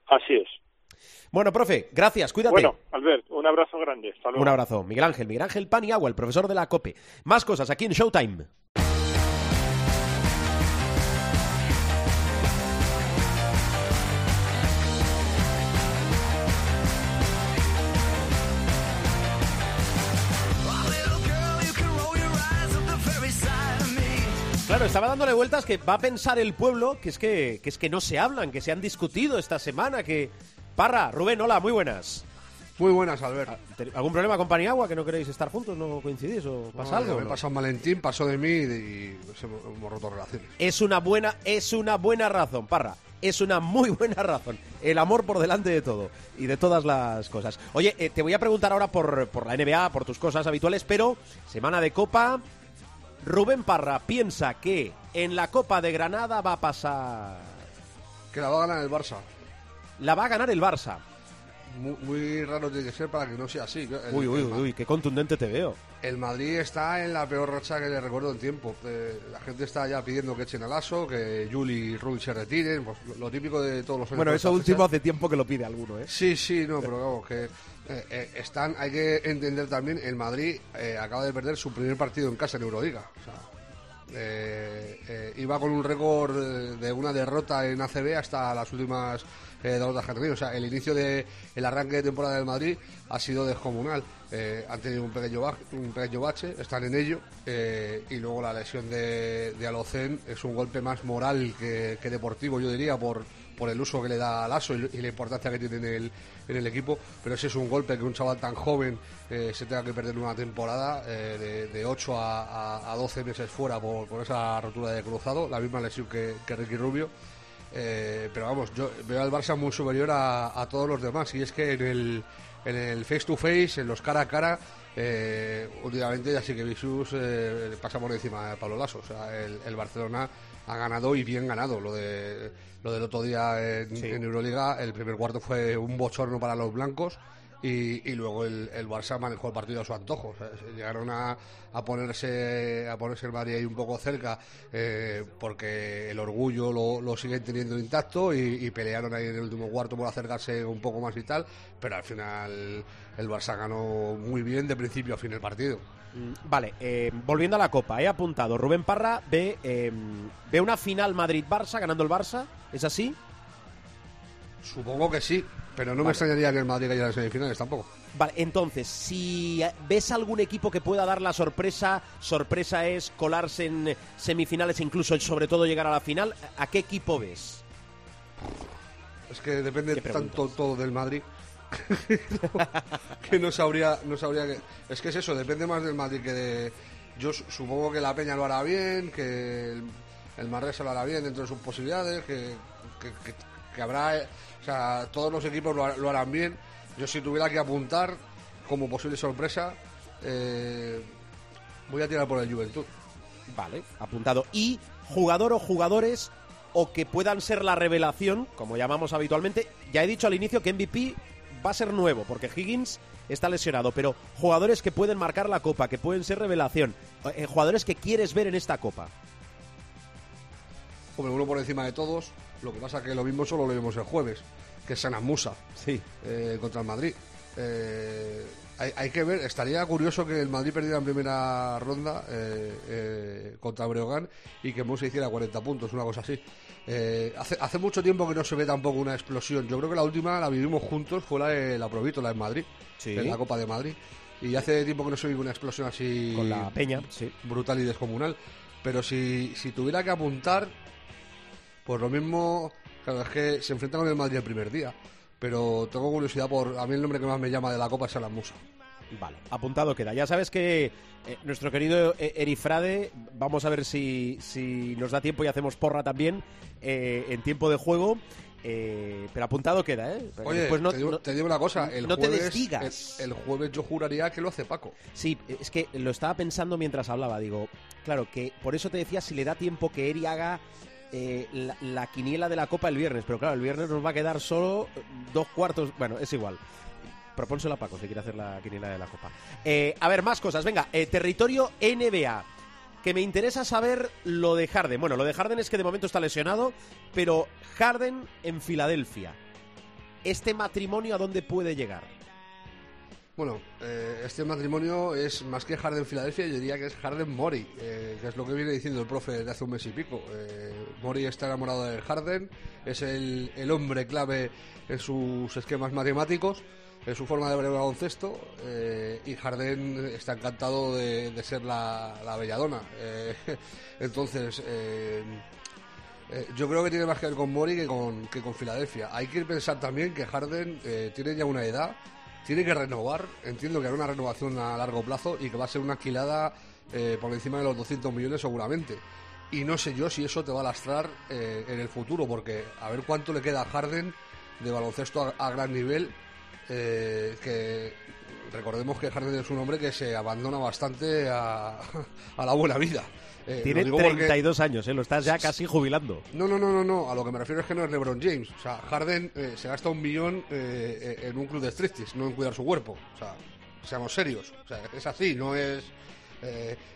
Así es. Bueno, profe, gracias, cuídate. Bueno, Albert, un abrazo grande. Hasta luego. Un abrazo. Miguel Ángel, Miguel Ángel Paniagua, el profesor de la COPE. Más cosas aquí en Showtime. Claro, estaba dándole vueltas que va a pensar el pueblo que es que, que es que no se hablan, que se han discutido esta semana, que... Parra, Rubén, hola, muy buenas. Muy buenas, Albert. ¿Algún problema con Paniagua que no queréis estar juntos? ¿No coincidís o pasa no, algo? Me no? pasó Valentín, pasó de mí y hemos roto relaciones. Es una buena, es una buena razón, Parra. Es una muy buena razón. El amor por delante de todo y de todas las cosas. Oye, eh, te voy a preguntar ahora por, por la NBA, por tus cosas habituales, pero semana de Copa. Rubén Parra piensa que en la Copa de Granada va a pasar. Que la va a ganar el Barça. La va a ganar el Barça. Muy, muy, raro tiene que ser para que no sea así. El, uy, uy, uy, qué contundente te veo. El Madrid está en la peor racha que le recuerdo en tiempo. Eh, la gente está ya pidiendo que echen al Aso, que Juli y Rui se retiren. Pues, lo, lo, típico de todos los años. Bueno, eso último hace tiempo que lo pide alguno, ¿eh? Sí, sí, no, pero vamos, que eh, eh, están. Hay que entender también, el Madrid eh, acaba de perder su primer partido en casa en Euroliga. Iba con un récord de una derrota en ACB hasta las últimas derrotas que ha tenido. El inicio del el arranque de temporada del Madrid ha sido descomunal. Han tenido un pequeño, bache, están en ello. Y luego la lesión de, de Alocen es un golpe más moral que, que, deportivo, yo diría, por, por el uso que le da al aso y, y la importancia que tiene en el, en el equipo. Pero ese es un golpe que un chaval tan joven eh, se tenga que perder una temporada eh, de, de 8 a, a, a, 12 meses fuera por, esa rotura de cruzado, la misma lesión que, Ricky Rubio. Eh, pero vamos, yo veo al Barça muy superior a, todos los demás. Y es que en el, en el face to face, en los cara a cara, últimamente ya sí que Visus eh, pasa por encima de Pablo Lasso. O sea, el, Barcelona ha ganado y bien ganado. Lo de lo del otro día en, sí. en Euroliga, el primer cuarto fue un bochorno para los blancos. Y, y, luego el, el, Barça manejó el partido a su antojo. O sea, llegaron a, a, ponerse a ponerse el Madrid ahí un poco cerca eh, porque el orgullo lo, lo siguen teniendo intacto y, y, pelearon ahí en el último cuarto por acercarse un poco más y tal. Pero al final el Barça ganó muy bien de principio a fin el partido. Vale, eh, volviendo a la Copa, he apuntado. Rubén Parra ve, eh, ve una final Madrid-Barça ganando el Barça. ¿Es así? Supongo que sí. Pero no me extrañaría que el Madrid cayera en semifinales tampoco. Vale, entonces, si ves algún equipo que pueda dar la sorpresa, sorpresa es colarse en semifinales incluso sobre todo llegar a la final, ¿a qué equipo ves? Es que depende tanto todo del Madrid [laughs] que no sabría, no sabría que. Es que es eso, depende más del Madrid que de. Yo su- supongo que la Peña lo hará bien, que el, el lo hará bien dentro de sus posibilidades, que, que, habrá. eh, O sea, todos los equipos lo, lo harán bien. Yo, si tuviera que apuntar como posible sorpresa, eh, voy a tirar por el Juventud. Vale, apuntado. Y jugador o jugadores o que puedan ser la revelación, como llamamos habitualmente. Ya he dicho al inicio que MVP va a ser nuevo, porque Higgins está lesionado, pero jugadores que pueden marcar la copa, que pueden ser revelación, eh, jugadores que quieres ver en esta copa. Hombre, uno por encima de todos. Lo que pasa que lo mismo solo lo vemos el jueves, que es Sanas Musa. Sí. eh, contra el Madrid. Eh, hay, hay que ver, estaría curioso que el Madrid perdiera en primera ronda eh, eh, contra Breogán y que Musa hiciera 40 puntos, una cosa así. Eh, hace, hace mucho tiempo que no se ve tampoco una explosión. Yo creo que la última la vivimos juntos, fue la de la Provítola en Madrid, Sí. en la Copa de Madrid. Y hace tiempo que no se vive una explosión así Con la Peña, sí. brutal y descomunal. Pero si, si tuviera que apuntar, pues lo mismo, claro, es que se enfrenta con el Madrid el primer día. Pero tengo curiosidad por. A mí el nombre que más me llama de la Copa es Alan Musa. Vale, apuntado queda. Ya sabes que eh, nuestro querido eh, Erifrade, vamos a ver si, si nos da tiempo y hacemos porra también eh, en tiempo de juego. eh, pero apuntado queda, ¿eh? Oye, no- te, digo, no- te digo una cosa. El no jueves. El, el jueves yo juraría que lo hace Paco. Sí, es que lo estaba pensando mientras hablaba. Digo, claro, que por eso te decía si le da tiempo que Eri haga eh, la, la quiniela de la Copa el viernes. Pero claro, el viernes nos va a quedar solo dos cuartos. Bueno, es igual. Propónselo a Paco si quiere hacer la quiniela de la Copa. Eh, a ver, más cosas. Venga, eh, territorio NBA. Que me interesa saber lo de Harden. Bueno, lo de Harden es que de momento está lesionado, pero Harden en Filadelfia. ¿Este matrimonio a dónde puede llegar? Bueno, eh, este matrimonio es más que Harden Filadelfia, yo diría que es Harden Mori, eh, que es lo que viene diciendo el profe de hace un mes y pico. Eh, Mori está enamorado de Harden, es el, el hombre clave en sus esquemas matemáticos, en su forma de ver el baloncesto, eh, y Harden está encantado de, de ser la, la belladona. Eh, [laughs] entonces, eh, yo creo que tiene más que ver con Mori que con, que con Filadelfia. Hay que pensar también que Harden tiene ya una edad, tiene que renovar. Entiendo que hará una renovación a largo plazo y que va a ser una alquilada por encima de los 200 millones seguramente. Y no sé yo si eso te va a lastrar en el futuro, porque a ver cuánto le queda a Harden de baloncesto a gran nivel. Eh, que recordemos que Harden es un hombre que se abandona bastante a, [laughs] a la buena vida. Eh, Tiene digo porque- 32 años, ¿eh? Lo estás ya casi jubilando. no, no, no, no, no. A lo que me refiero es que no es LeBron James. O sea, Harden eh, se gasta un millón eh, eh, en un club de striptease, no en cuidar su cuerpo. O sea, seamos serios. O sea, es así, no es.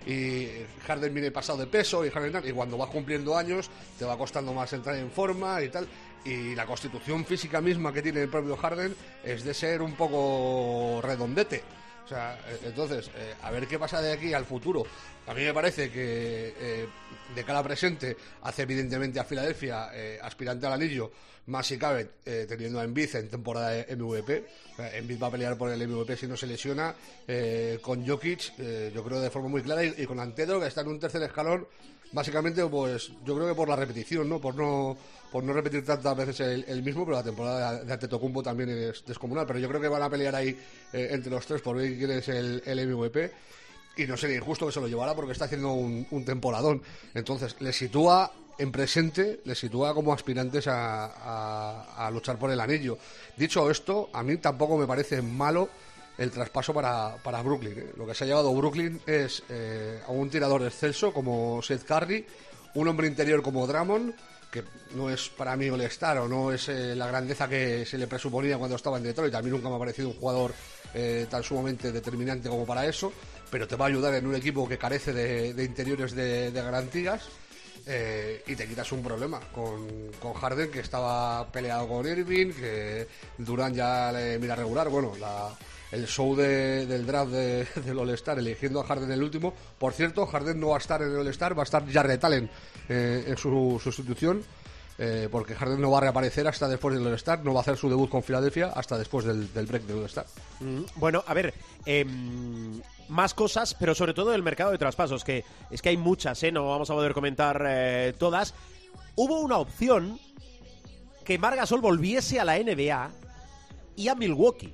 y Harden viene pasado de peso y Harden tal, y cuando vas cumpliendo años te va costando más entrar en forma y tal. Y la constitución física misma que tiene el propio Harden es de ser un poco redondete. O sea, eh, entonces, eh, a ver qué pasa de aquí al futuro. A mí me parece que eh, de cara presente hace evidentemente a Filadelfia eh, aspirante al anillo, más si cabe, teniendo a Embiid en temporada de MVP. Embiid va a pelear por el MVP si no se lesiona. con Jokic, yo creo de forma muy clara, y, y con Antedro, que está en un tercer escalón, básicamente, pues yo creo que por la repetición, ¿no? Por no, por no repetir tantas veces el, el mismo, pero la temporada de Antetokounmpo también es descomunal. Pero yo creo que van a pelear ahí eh, entre los tres por ver quién es el, MVP. Y no sería injusto que se lo llevara porque está haciendo un, un temporadón. Entonces, le sitúa en presente, le sitúa como aspirantes a, a- a luchar por el anillo. Dicho esto, a mí tampoco me parece malo el traspaso para, para Brooklyn. ¿eh? Lo que se ha llevado Brooklyn es eh, a un tirador excelso como Seth Curry, un hombre interior como Drummond, que no es para mí All-Star o no es eh, la grandeza que se le presuponía cuando estaba en Detroit. A mí nunca me ha parecido un jugador eh, tan sumamente determinante como para eso, pero te va a ayudar en un equipo que carece de, de interiores de, garantías. y te quitas un problema con, con Harden que estaba peleado con Irving, que Durán ya le mira regular. Bueno, la, el show de- del draft de- [laughs] del All-Star eligiendo a Harden el último. Por cierto, Harden no va a estar en el All-Star, va a estar Jarrett Allen eh, en su sustitución. eh, porque Harden no va a reaparecer hasta después del All-Star, no va a hacer su debut con Filadelfia hasta después del, del break del All-Star. Mm, Bueno, a ver, em, más cosas, pero sobre todo el mercado de traspasos, que es que hay muchas, ¿eh? No vamos a poder comentar eh, todas. Hubo una opción que Margasol volviese a la NBA y a Milwaukee.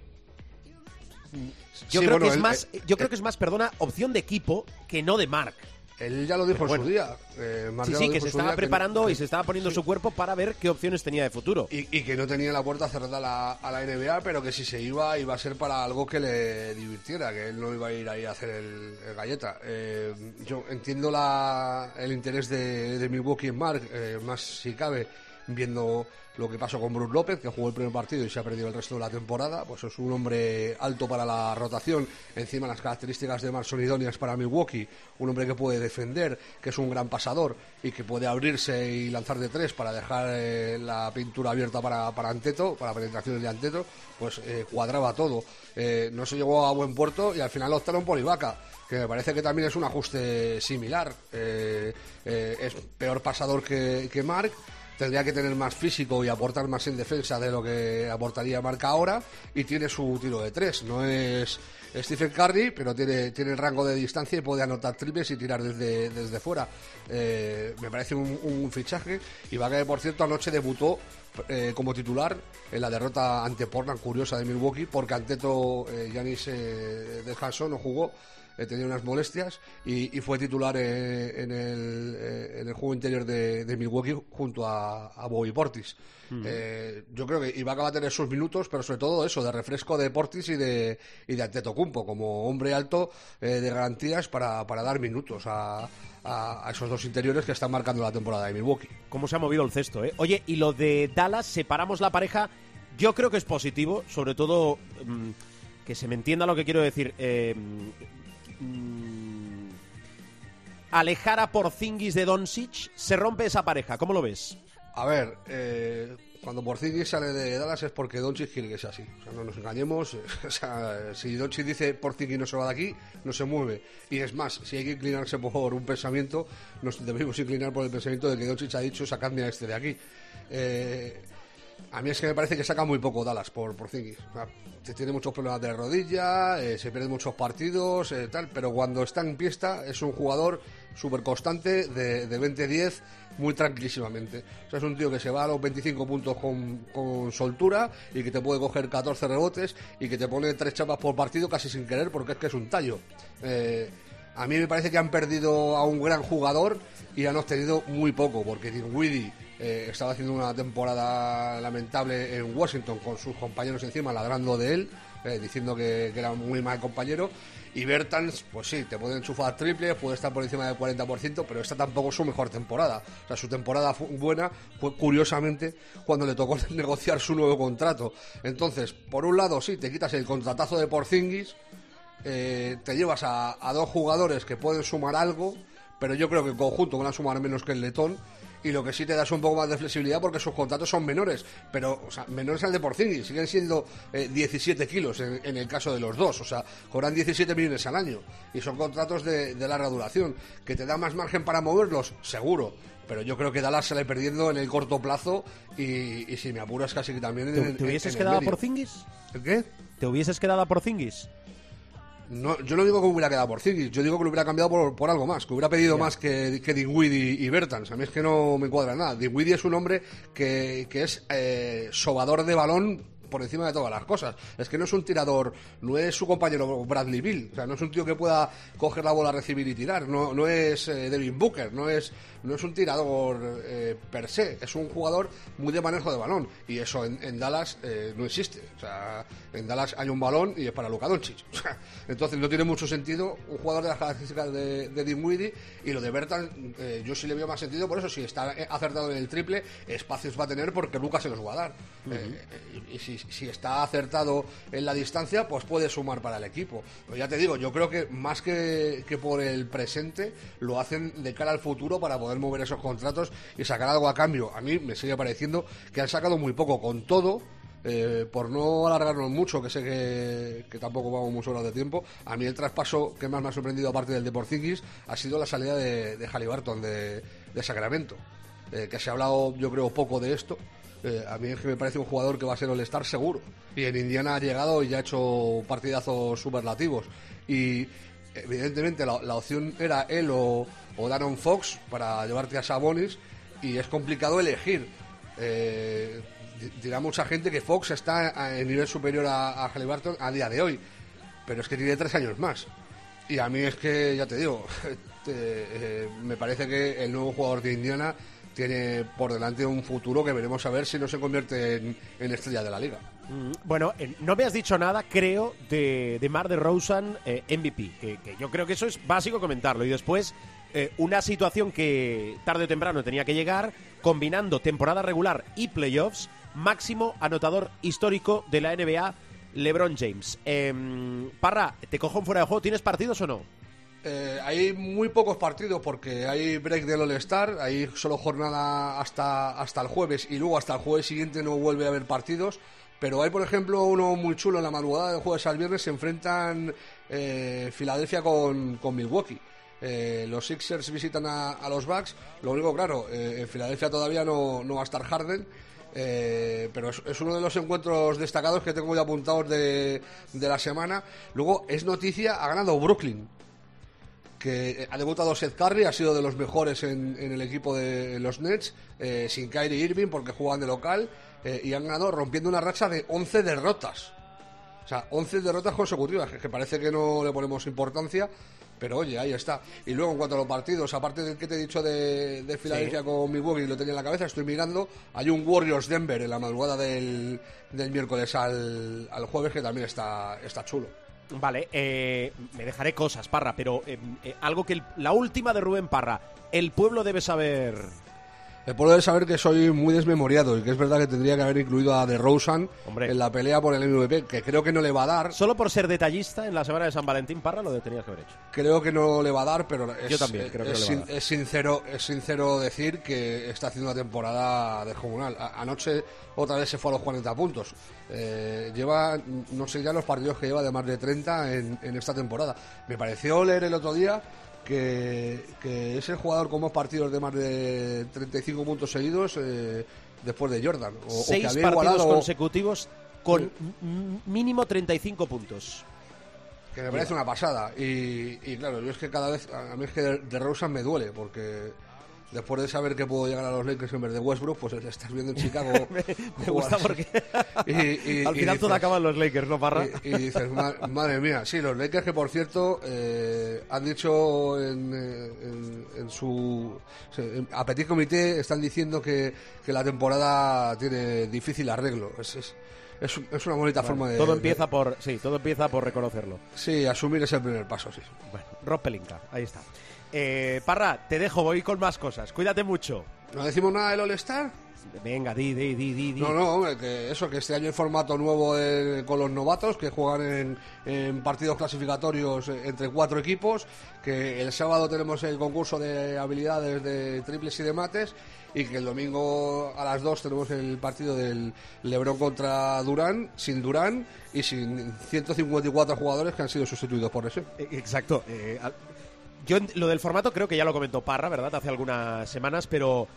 Yo Sí, creo bueno, que es él- más, eh, yo creo que es más, perdona, opción de equipo que no de Mark. Él ya lo dijo Pero en su día. eh, Sí, que se estaba preparando que- y [laughs] se estaba poniendo sí. su cuerpo para ver qué opciones tenía de futuro. Y, y que no tenía la puerta cerrada a la, a la NBA, pero que si se iba, iba a ser para algo que le divirtiera, que él no iba a ir ahí a hacer el, el galleta. Eh, yo entiendo la, el interés de, de Milwaukee en Mark, eh, más si cabe, viendo lo que pasó con Bruce López, que jugó el primer partido y se ha perdido el resto de la temporada. Pues es un hombre alto para la rotación, encima las características de Mark son idóneas para Milwaukee, un hombre que puede defender, que es un gran pasador y que puede abrirse y lanzar de tres para dejar eh, la pintura abierta para, para Anteto, para penetraciones de Anteto, pues eh, cuadraba todo. Eh, no se llegó a buen puerto y al final optaron por Ibaka que me parece que también es un ajuste similar. Es peor pasador que, que Mark, tendría que tener más físico y aportar más en defensa de lo que aportaría Mark ahora, y tiene su tiro de tres. No es Stephen Curry, pero tiene, tiene el rango de distancia y puede anotar triples y tirar desde, desde fuera. Eh, me parece un, fichaje. Y va a que, por cierto, anoche debutó eh, como titular en la derrota ante Portland, curiosa de Milwaukee, porque Anteto eh, Giannis eh, descansó, no jugó, eh, tenía unas molestias y, y fue titular eh, en, el, eh, en el juego interior de, de Milwaukee junto a, a Bobby Portis. Eh, yo creo que Ibaka va a tener sus minutos, pero sobre todo eso, de refresco de Portis y de, y de Antetokounmpo, como hombre alto eh, de garantías para, para dar minutos a, a- a esos dos interiores que están marcando la temporada de Milwaukee. cómo se ha movido el cesto, ¿eh? Oye, y lo de Dallas, separamos la pareja, yo creo que es positivo, sobre todo mm, que se me entienda lo que quiero decir. eh, mm, alejar a Porzingis de Doncic, se rompe esa pareja, ¿cómo lo ves? A ver, eh, cuando Porzingis sale de Dallas es porque Doncic quiere que sea así. O sea, no nos engañemos. [laughs] O sea, si Doncic dice Porzingis no se va de aquí, no se mueve. Y es más, si hay que inclinarse por un pensamiento, nos debemos inclinar por el pensamiento de que Doncic ha dicho sacadme a este de aquí. Eh, a mí es que me parece que saca muy poco Dallas por Porzingis. O sea, tiene muchos problemas de rodilla, eh, se pierden muchos partidos, eh, tal, pero cuando está en pista es un jugador súper constante de, de 20-10 muy tranquilísimamente. O sea, es un tío que se va a los 25 puntos con, con soltura y que te puede coger 14 rebotes y que te pone tres chapas por partido casi sin querer porque es que es un tallo. Eh, a mí me parece que han perdido a un gran jugador y han obtenido muy poco, porque Dinwiddie eh, estaba haciendo una temporada lamentable en Washington con sus compañeros encima, ladrando de él, eh, diciendo que, que era muy mal compañero. Y Bertans, pues sí, te puede enchufar triple, puede estar por encima del 40%, pero esta tampoco es su mejor temporada. O sea, su temporada buena fue curiosamente cuando le tocó [laughs] negociar su nuevo contrato. Entonces, por un lado, sí, te quitas el contratazo de Porzingis, eh, te llevas a dos jugadores que pueden sumar algo, pero yo creo que en conjunto van a sumar menos que el letón. Y lo que sí te das un poco más de flexibilidad porque sus contratos son menores, pero o sea, menores al de Porzingis, siguen siendo eh, 17 kilos en, en el caso de los dos, o sea, cobran 17 millones al año y son contratos de, de larga duración, que te da más margen para moverlos, seguro, pero yo creo que Dallas sale perdiendo en el corto plazo y, y si me apuras casi que también en, ¿Te, en- te hubieses en quedado a medio. Porzingis? ¿El qué? ¿Te hubieses quedado a Porzingis? No, yo no digo que hubiera quedado por Zingis, yo digo que lo hubiera cambiado por, por algo más, que hubiera pedido más que, que Dinwiddie y, Bertans. A mí es que no me cuadra nada. Dinwiddie es un hombre que, que es eh, sobador de balón por encima de todas las cosas. Es que no es un tirador, no es su compañero Bradley Bill, o sea, no es un tío que pueda coger la bola, recibir y tirar, no, no es eh, Devin Booker, no es, no es un tirador eh, per se, es un jugador muy de manejo de balón y eso en, en Dallas eh, no existe. O sea, en Dallas hay un balón y es para Luka Doncic. [laughs] Entonces no tiene mucho sentido un jugador de las características de, de Dinwiddie y lo de Bertan eh, yo sí le veo más sentido, por eso si está acertado en el triple, espacios va a tener porque Lucas se los va a dar. Y si, si está acertado en la distancia, pues puede sumar para el equipo. Pero ya te digo, yo creo que más que, que por el presente, lo hacen de cara al futuro para poder mover esos contratos y sacar algo a cambio. A mí me sigue pareciendo que han sacado muy poco con todo. eh, por no alargarnos mucho, que sé que, que tampoco vamos muchas horas de tiempo, a mí el traspaso que más me ha sorprendido, aparte del de Porzingis, ha sido la salida de, de Halliburton de, de Sacramento. eh, que se ha hablado, yo creo, poco de esto. Eh, a mí es que me parece un jugador que va a ser All-Star seguro. Y en Indiana ha llegado y ha hecho partidazos superlativos. Y evidentemente la, la opción era él o, o Daron Fox para llevarte a Sabonis. Y es complicado elegir. Eh, di- dirá mucha gente que Fox está en nivel superior a, Halliburton a día de hoy. Pero es que tiene tres años más. Y a mí es que, ya te digo, [laughs] te- eh, me parece que el nuevo jugador de Indiana tiene por delante un futuro que veremos a ver si no se convierte en, estrella de la liga. Mm, Bueno, eh, no me has dicho nada, creo, de, de Mar de Rosen MVP, que yo creo que eso es básico comentarlo. Y después, eh, una situación que tarde o temprano tenía que llegar, combinando temporada regular y playoffs, máximo anotador histórico de la NBA, LeBron James. Em, Parra, ¿te cojo fuera de juego? ¿Tienes partidos o no? Eh, hay muy pocos partidos porque hay break del All-Star, hay solo jornada hasta, hasta el jueves y luego hasta el jueves siguiente no vuelve a haber partidos. Pero hay, por ejemplo, uno muy chulo en la madrugada del jueves al viernes. Se enfrentan eh, Filadelfia con, con Milwaukee. Eh, los Sixers visitan a, los Bucks. Lo único, claro, eh, en Filadelfia todavía no, va a estar Harden. eh, pero es, uno de los encuentros destacados que tengo ya apuntados de, la semana. Luego, es noticia, ha ganado Brooklyn que ha debutado Seth Curry, ha sido de los mejores en, el equipo de los Nets, sin Kyrie Irving porque juegan de local, y han ganado rompiendo una racha de 11 derrotas. O sea, 11 derrotas consecutivas, que, que parece que no le ponemos importancia, pero oye, ahí está. Y luego en cuanto a los partidos, aparte del que te he dicho de, de Filadelfia con Milwaukee, lo tenía en la cabeza, estoy mirando, hay un Warriors Denver en la madrugada del, del miércoles al, al jueves que también está, está chulo. Vale, eh, me dejaré cosas, Parra, pero eh, eh, algo que el- la última de Rubén Parra, el pueblo debe saber. El pueblo debe saber que soy muy desmemoriado y que es verdad que tendría que haber incluido a DeRozan en la pelea por el MVP, que creo que no le va a dar. Solo por ser detallista en la semana de San Valentín, Parra, lo tenías que haber hecho. Creo que no le va a dar, pero es, Yo también creo que es, no le va a sin- dar. es sincero, es sincero decir que está haciendo una temporada descomunal. Anoche otra vez se fue a los 40 puntos. Eh, lleva, no sé ya los partidos que lleva de más de 30 en, en esta temporada. Me pareció leer el otro día que, que es el jugador con más partidos de más de 35 puntos seguidos eh, después de Jordan. O, o que Seis había partidos igualado- consecutivos con mínimo 35 puntos. Que me parece una pasada. Y, y claro, yo es que cada vez. A mí es que de, Rosen me duele, porque después de saber que puedo llegar a los Lakers en vez de Westbrook, pues estás viendo en [laughs] Chicago. Me gusta jugar. porque [laughs] Y- y- al final todo dices- acaba en los Lakers, ¿no, Parra? Y, y dices, "Ma- madre mía, sí, los Lakers que por cierto eh, han dicho en, eh, en- en su en- a Petit Comité están diciendo que, que la temporada tiene difícil arreglo. Es, es, es, es una bonita forma de... todo de- empieza por sí, todo empieza por reconocerlo. sí, asumir es el primer paso, sí. Bueno, Rob Pelinka, ahí está. Eh, Parra, te dejo, voy con más cosas. Cuídate mucho. ¿No decimos nada del All-Star? Venga, di, di, di, di. di. No, no, hombre, que eso, que este año hay formato nuevo de- con los novatos, que juegan en, en partidos clasificatorios eh, entre cuatro equipos, que el sábado tenemos el concurso de habilidades de triples y de mates, y que el domingo a las dos tenemos el partido del Lebron contra Durán, sin Durán y sin 154 jugadores que han sido sustituidos por lesión. Eh, Exacto. eh, yo lo del formato creo que ya lo comentó Parra, ¿verdad? Hace algunas semanas, pero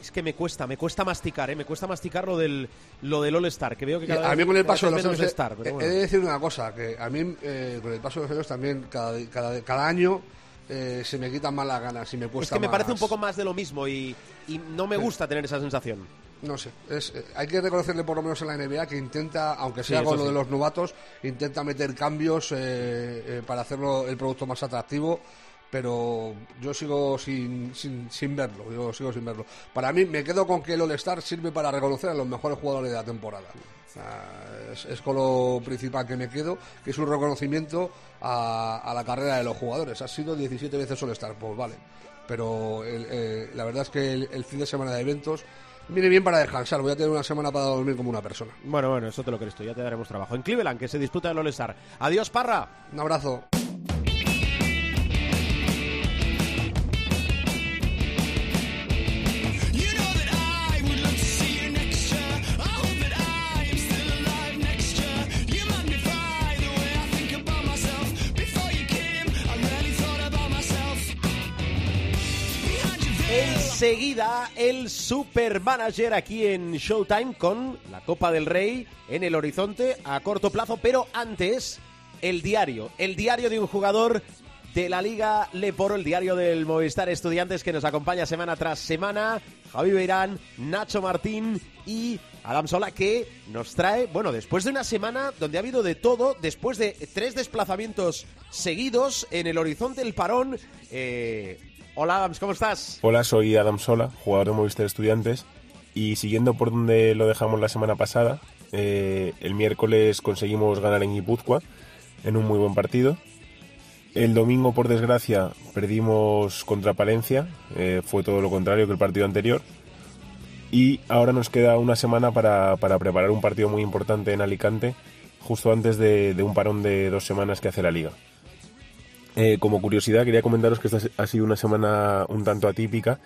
es que me cuesta, me cuesta masticar, ¿eh? Me cuesta masticar lo del, lo del All-Star, que veo que cada a vez- mí con el paso de los años, Star, he- de decir una cosa, que a mí eh, con el paso de los años también cada, cada, cada año eh, se me quitan más las ganas y me Es cuesta que me parece un poco más de lo mismo y, y no me gusta tener esa sensación. No sé, es, eh, hay que reconocerle por lo menos en la NBA que intenta, aunque sea Sí, con lo sí. de los novatos, intenta meter cambios eh, eh, para hacerlo el producto más atractivo, pero yo sigo sin, sin, sin verlo, yo sigo sin verlo. Para mí me quedo con que el All-Star sirve para reconocer a los mejores jugadores de la temporada. Es, es con lo principal que me quedo, que es un reconocimiento a, a la carrera de los jugadores. Ha sido 17 veces All-Star, pues vale. Pero el- la verdad es que el, el fin de semana de eventos viene bien para descansar. Voy a tener una semana para dormir como una persona. Bueno, bueno, eso te lo crees tú, ya te daremos trabajo. En Cleveland, que se disputa el All-Star. Adiós, Parra. Un abrazo. Enseguida el Supermanager aquí en Showtime con la Copa del Rey en el horizonte a corto plazo, pero antes el diario, el diario de un jugador de la Liga Leporo, el diario del Movistar Estudiantes que nos acompaña semana tras semana, Javi Beirán, Nacho Martín y Adam Sola que nos trae, bueno, después de una semana donde ha habido de todo, después de tres desplazamientos seguidos en el horizonte el parón, eh, Hola Adams, ¿cómo estás? Hola, soy Adam Sola, jugador de Movistar Estudiantes. Y siguiendo por donde lo dejamos la semana pasada, eh, el miércoles conseguimos ganar en Guipúzcoa en un muy buen partido. El domingo, por desgracia, perdimos contra Palencia. eh, fue todo lo contrario que el partido anterior. Y ahora nos queda una semana para, para preparar un partido muy importante en Alicante, justo antes de, de un parón de dos semanas que hace la liga. Eh, como curiosidad, quería comentaros que esta ha sido una semana un tanto atípica,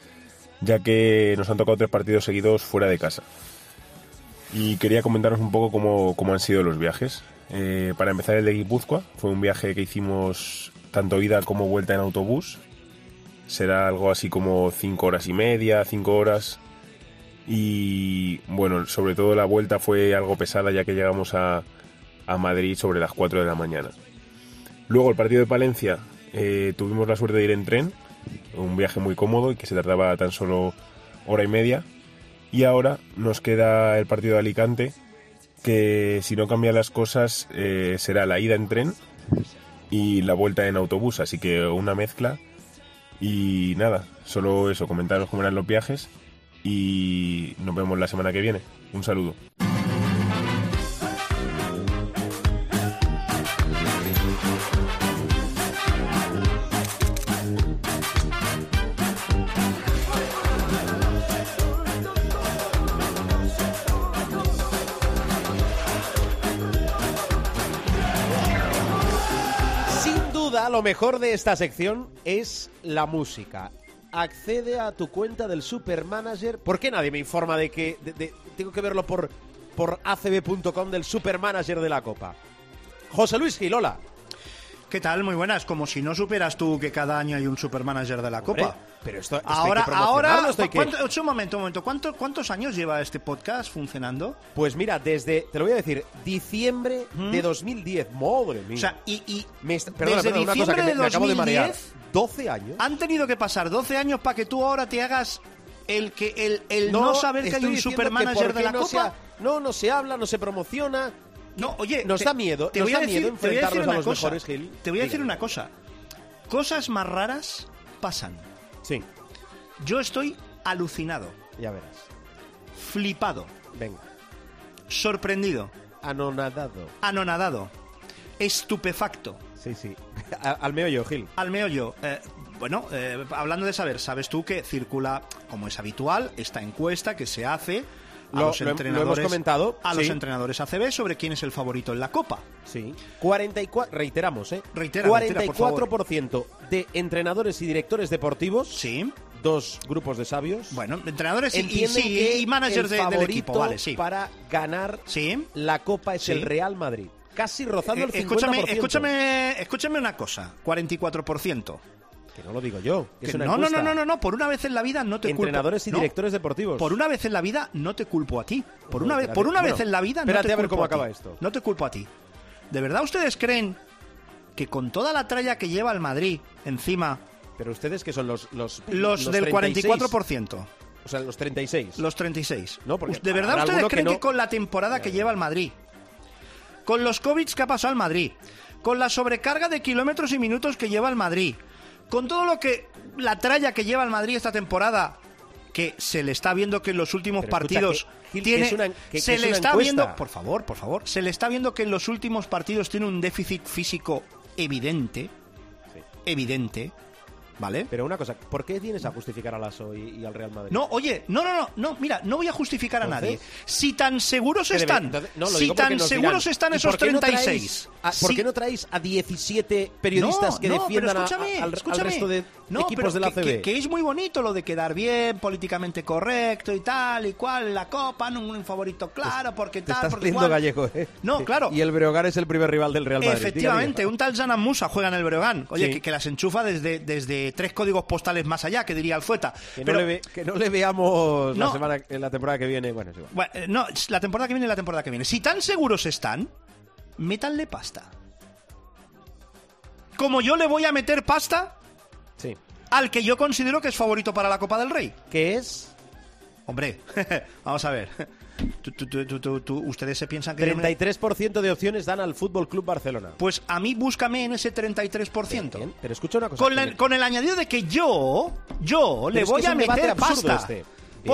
ya que nos han tocado tres partidos seguidos fuera de casa. Y quería comentaros un poco cómo, cómo han sido los viajes. Eh, para empezar, el de Guipúzcoa fue un viaje que hicimos tanto ida como vuelta en autobús. Será algo así como cinco horas y media, cinco horas. Y bueno, sobre todo la vuelta fue algo pesada, ya que llegamos a, a Madrid sobre las 4 de la mañana. Luego el partido de Palencia eh, tuvimos la suerte de ir en tren, un viaje muy cómodo y que se tardaba tan solo hora y media. Y ahora nos queda el partido de Alicante, que si no cambian las cosas eh, será la ida en tren y la vuelta en autobús, así que una mezcla. Y nada, solo eso, comentaros cómo eran los viajes y nos vemos la semana que viene. Un saludo. Duda, lo mejor de esta sección es la música. Accede a tu cuenta del Supermanager. ¿Por qué nadie me informa de que tengo que verlo por, por acb.com del Supermanager de la Copa? José Luis Gilola. ¿Qué tal? Muy buenas. Como si no superas tú que cada año hay un supermanager de la Copa. pero esto, esto ahora, hay que ahora, esto hay que- ¿cuánto- un momento, un momento. ¿Cuánto- ¿Cuántos años lleva este podcast funcionando? Pues mira, desde, te lo voy a decir, diciembre de 2010. Madre mía. O sea, y, y Me está- perdona, desde perdona, una cosa diciembre que me, de me acabo de marear. 2010 12 años. han tenido que pasar 12 años para que tú ahora te hagas el que el, el no, saber que hay un supermanager de la no Copa. ha- no, no se habla, no se promociona. No, oye, Nos te- da miedo, te nos voy a decir- miedo a a los cosa. mejores, Gil. Te voy a decir Dígame. una cosa. Cosas más raras pasan. Sí, Yo estoy alucinado, ya verás. flipado, Venga. sorprendido, Anonadado. anonadado, estupefacto. Sí, sí. [laughs] Al meollo, Gil. Al meollo. eh, bueno, eh, hablando de saber, sabes tú que circula, como es habitual, esta encuesta que se hace a Lo- los lo hem- lo entrenadores hemos comentado, a sí. los entrenadores ACB sobre quién es el favorito en la Copa. Sí. 44, reiteramos, ¿eh? Reitera, reitera, por. 44% de entrenadores y directores deportivos, Sí. dos grupos de sabios, Bueno, entrenadores y, sí, y managers de- del equipo, vale, sí. para ganar Sí. la Copa es el Real Madrid. Casi rozando Eh, el 50%. escúchame, escúchame, escúchame una cosa, 44%. Que no lo digo yo, que es Que una no, no, no, no, no, no, por una vez en la vida no te culpo. Entrenadores y No, directores deportivos. Por una vez en la vida no te culpo a ti. Por una vez, por una Bueno, vez en la vida no te a ver culpo cómo acaba esto. No te culpo a ti. ¿De verdad ustedes creen que con toda la tralla que lleva el Madrid encima, Pero ustedes que son los los, los, del 36, 44%, O sea, los 36. los 36, No, porque ¿de verdad ustedes que creen que, con la temporada que lleva el Madrid, con los COVID que ha pasado el Madrid, con la sobrecarga de kilómetros y minutos que lleva el Madrid, con todo lo que la tralla que lleva el Madrid esta temporada, que se le está viendo que en los últimos Pero partidos que- Gil, que tiene, es una- que- que se es le una está encuesta. viendo, por favor, por favor, se le está viendo que en los últimos partidos tiene un déficit físico evidente, evidente, ¿vale? Pero una cosa, ¿por qué vienes a justificar a Lasso y, y al Real Madrid? No, oye, no, no, no, no, mira, no voy a justificar a nadie. Si tan seguros debe- están, entonces- no, lo si digo tan nos seguros dirán, están ¿y esos por qué no 36. traéis a- ¿Por si- qué no traéis a 17 periodistas No, que no, defiendan a- escúchame, al, al escúchame. resto de equipos de la que, CB? que- que es muy bonito lo de quedar bien, políticamente correcto y tal y cual, la copa, no un favorito claro, porque Te tal, estás porque cual. gallego, ¿eh? No, claro. Y el Breogán es el primer rival del Real Madrid. Efectivamente, un tal Janan Musa juega en el Breogán. Oye, Sí. que, que las enchufa desde, desde eh, tres códigos postales más allá, que diría Alfueta. Que no, le, ve- que no le veamos la, semana, en la temporada que viene. Bueno, es igual. Bueno, eh, no, la temporada que viene, la temporada que viene. Si tan seguros están, métanle pasta. Como yo le voy a meter pasta Sí. al que yo considero que es favorito para la Copa del Rey. ¿Qué es? Hombre, [laughs] vamos a ver. Tú- tú- tú- ustedes se piensan que... yo me- 33% de opciones dan al Fútbol Club Barcelona. Pues a mí búscame en ese 33%. Bien, pero escucha una cosa. Con, la- con el añadido de que yo, yo le voy a meter pasta. este. Bien,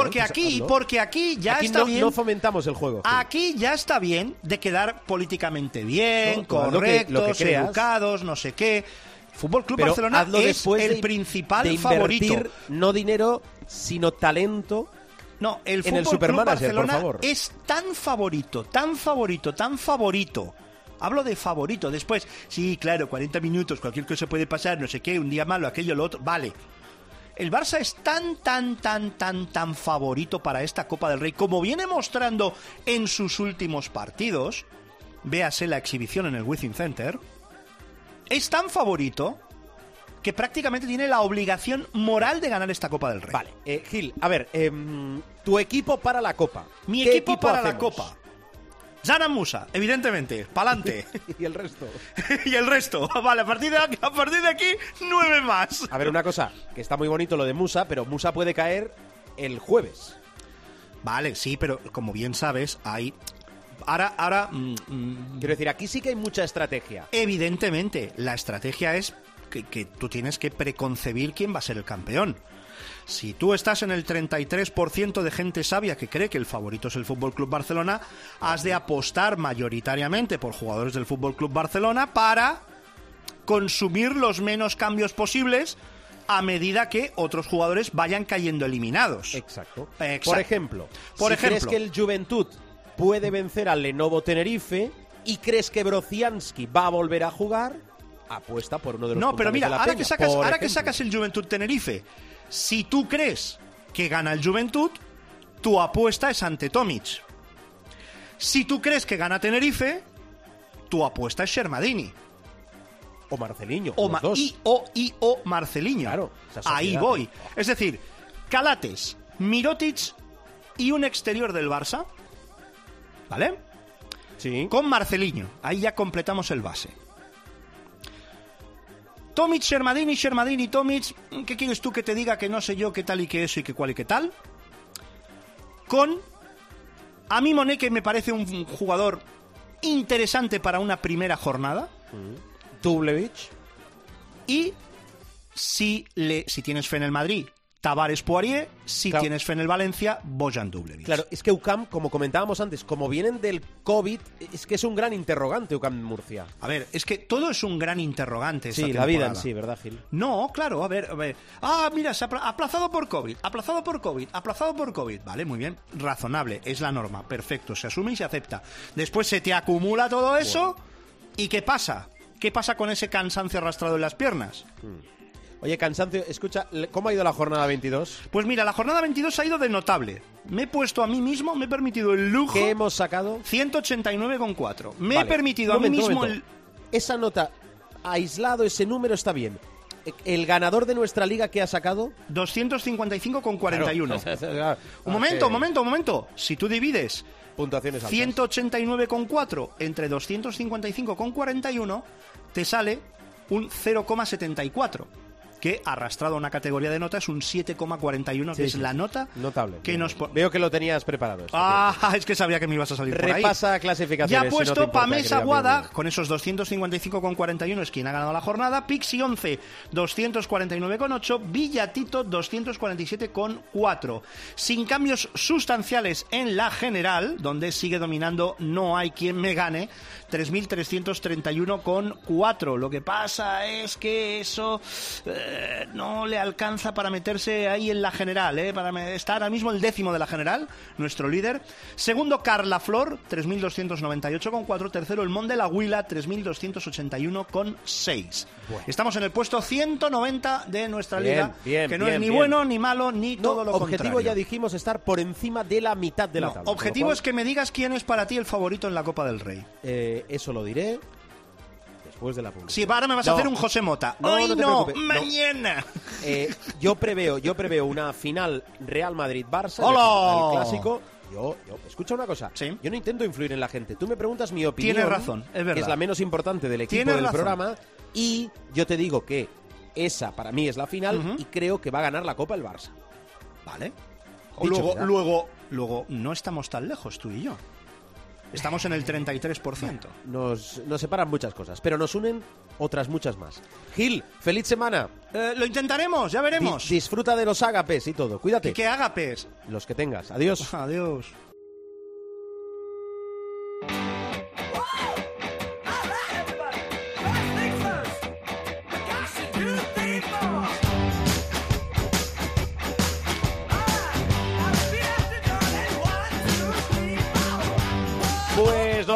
porque pues aquí, hazlo. porque aquí ya Aquí está no, bien. no fomentamos el juego. Aquí ya está bien de quedar políticamente bien, No, tú haz lo que- lo que correctos, educados, no sé qué. Fútbol Club Pero Barcelona es el de- principal de favorito. invertir no dinero, sino talento. No, el en Fútbol el Club por Barcelona favor. es tan favorito, tan favorito, tan favorito. Hablo de favorito. Después, sí, claro, 40 minutos, cualquier cosa puede pasar, no sé qué, un día malo, aquello, lo otro. Vale. El Barça es tan, tan, tan, tan, tan favorito para esta Copa del Rey, como viene mostrando en sus últimos partidos. Véase la exhibición en el Within Center. Es tan favorito que prácticamente tiene la obligación moral de ganar esta Copa del Rey. Vale, eh, Gil, a ver, em, tu equipo para la Copa. Mi ¿Qué equipo, para la? Copa. Zana Musa, evidentemente, pa'lante. [laughs] y el resto. [laughs] y el resto. [laughs] Vale, a partir, de, a partir de aquí, nueve más. A ver, una cosa, que está muy bonito lo de Musa, pero Musa puede caer el jueves. Vale, sí, pero como bien sabes, hay... Ahora, ahora... mm, mm, Quiero decir, aquí sí que hay mucha estrategia. evidentemente, la estrategia es que, que tú tienes que preconcebir quién va a ser el campeón. Si tú estás en el 33% de gente sabia que cree que el favorito es el Fútbol Club Barcelona, has de apostar mayoritariamente por jugadores del Fútbol Club Barcelona para consumir los menos cambios posibles a medida que otros jugadores vayan cayendo eliminados. Exacto. Exacto. Por ejemplo, Por si ejemplo. crees que el Juventud puede vencer al Lenovo Tenerife y crees que Brociansky va a volver a jugar, apuesta por uno de los No, pero mira, de la ahora, Peña, que sacas, ahora que sacas el Juventud Tenerife, si tú crees que gana el Juventud, tu apuesta es ante Tomic. Si tú crees que gana Tenerife, tu apuesta es Shermadini. O Marceliño. O, Ma- dos. y, o, y o Marceliño. Claro. Ahí voy. Es decir, Calates, Mirotic y un exterior del Barça. ¿Vale? Sí. Con Marceliño. Ahí ya completamos el base. Tomic, Shermadini, Shermadini, Tomic. ¿Qué quieres tú que te diga que no sé yo qué tal y qué eso y qué cual y qué tal? Con. A mí Moné, que me parece un jugador interesante para una primera jornada. Dublevich. Y si, le, si tienes fe en el Madrid, Tavares Poirier. Si Claro. tienes fe en el Valencia, Bojan Dublevic. Claro, es que UCAM, como comentábamos antes, como vienen del COVID, es que es un gran interrogante UCAM Murcia. A ver, es que todo es un gran interrogante. esta Sí, la vida en sí, ¿verdad, Gil? No, claro, a ver, a ver. Ah, mira, se ha apla- aplazado por COVID, aplazado por COVID, aplazado por COVID. Vale, muy bien, razonable, es la norma, perfecto, se asume y se acepta. Después se te acumula todo eso y ¿qué pasa? ¿Qué pasa con ese cansancio arrastrado en las piernas? Oye, cansancio, escucha, ¿cómo ha ido la jornada 22? Pues mira, la jornada 22 ha ido de notable. Me he puesto a mí mismo, me he permitido el lujo... ¿Qué hemos sacado? 189,4. Me Vale, he permitido a mí mismo momento. Esa nota, aislado, ese número está bien. ¿El ganador de nuestra liga que ha sacado? el 255,41. Claro. [laughs] Un momento, un momento, un momento. Si tú divides Puntuaciones altas. 189,4 entre 255,41, te sale un 0,74. Que arrastrado a una categoría de nota es un 7,41, Sí, que es sí, la nota Notable. que Bien, nos... Veo que lo tenías preparado. esto, Ah, [laughs] es que sabía que me ibas a salir por ahí. Repasa clasificaciones, Ya si no puesto Pamés Aguada, con esos 255,41 es quien ha ganado la jornada. Pixi 11, 249,8. Villatito, 247,4. Sin cambios sustanciales en la general, donde sigue dominando No hay quien me gane, 3.331,4. Lo que pasa es que eso eh, no le alcanza para meterse ahí en la general, eh, para estar ahora mismo el décimo de la general, nuestro líder. Segundo, Carla Flor, 3.298,4. Tercero, el Mon de la Huila, 3.281,6. Estamos en el puesto 190 de nuestra Bien, liga, bien, que no bien, es ni bueno, ni malo, ni No, todo lo objetivo contrario. ya dijimos estar por encima de la mitad de la No, tabla. objetivo es que me digas quién es para ti el favorito en la Copa del Rey. eh, eso lo diré después de la publicidad. Sí, ahora me vas a hacer un José Mota. No, Hoy no te no, preocupes, no. mañana. Eh, yo preveo, yo preveo una final Real Madrid-Barça, ¡Hola! el clásico. Yo, yo, escucha una cosa. Yo no intento influir en la gente. Tú me preguntas mi opinión. Tienes razón, es verdad. Que es la menos importante del equipo Tienes del razón. programa. Y yo te digo que esa para mí es la final y creo que va a ganar la Copa el Barça. Vale. Dicho luego, luego, luego, no estamos tan lejos tú y yo. Estamos en el 33%. Nos, nos separan muchas cosas, pero nos unen otras muchas más. Gil, feliz semana. Eh, lo intentaremos, ya veremos. Di- disfruta de los ágapes y todo. Cuídate. ¿Qué ágapes? Los que tengas. Adiós. [laughs] Adiós.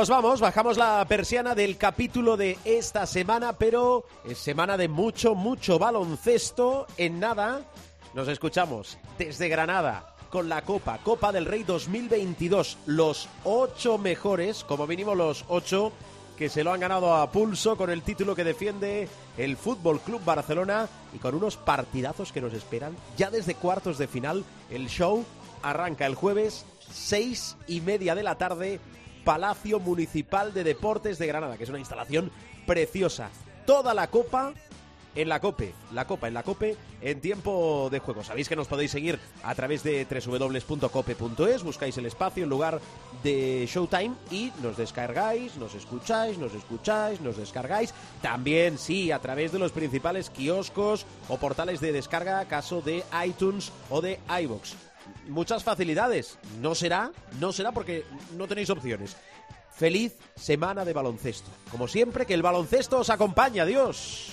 Nos vamos, bajamos la persiana del capítulo de esta semana, pero es semana de mucho, mucho baloncesto. En nada, nos escuchamos desde Granada con la Copa, Copa del Rey 2022. Los ocho mejores, como mínimo los ocho que se lo han ganado a pulso con el título que defiende el Fútbol Club Barcelona y con unos partidazos que nos esperan ya desde cuartos de final. El show arranca el jueves, seis y media de la tarde, Palacio Municipal de Deportes de Granada, que es una instalación preciosa. Toda la copa en la COPE, la copa en la COPE en tiempo de juego. Sabéis que nos podéis seguir a través de www.cope.es, buscáis el espacio en lugar de Showtime y nos descargáis, nos escucháis, nos escucháis, nos descargáis. También, sí, a través de los principales kioscos o portales de descarga, caso de iTunes o de iBox muchas facilidades. No será, no será porque no tenéis opciones. Feliz semana de baloncesto. Como siempre, que el baloncesto os acompañe. Adiós.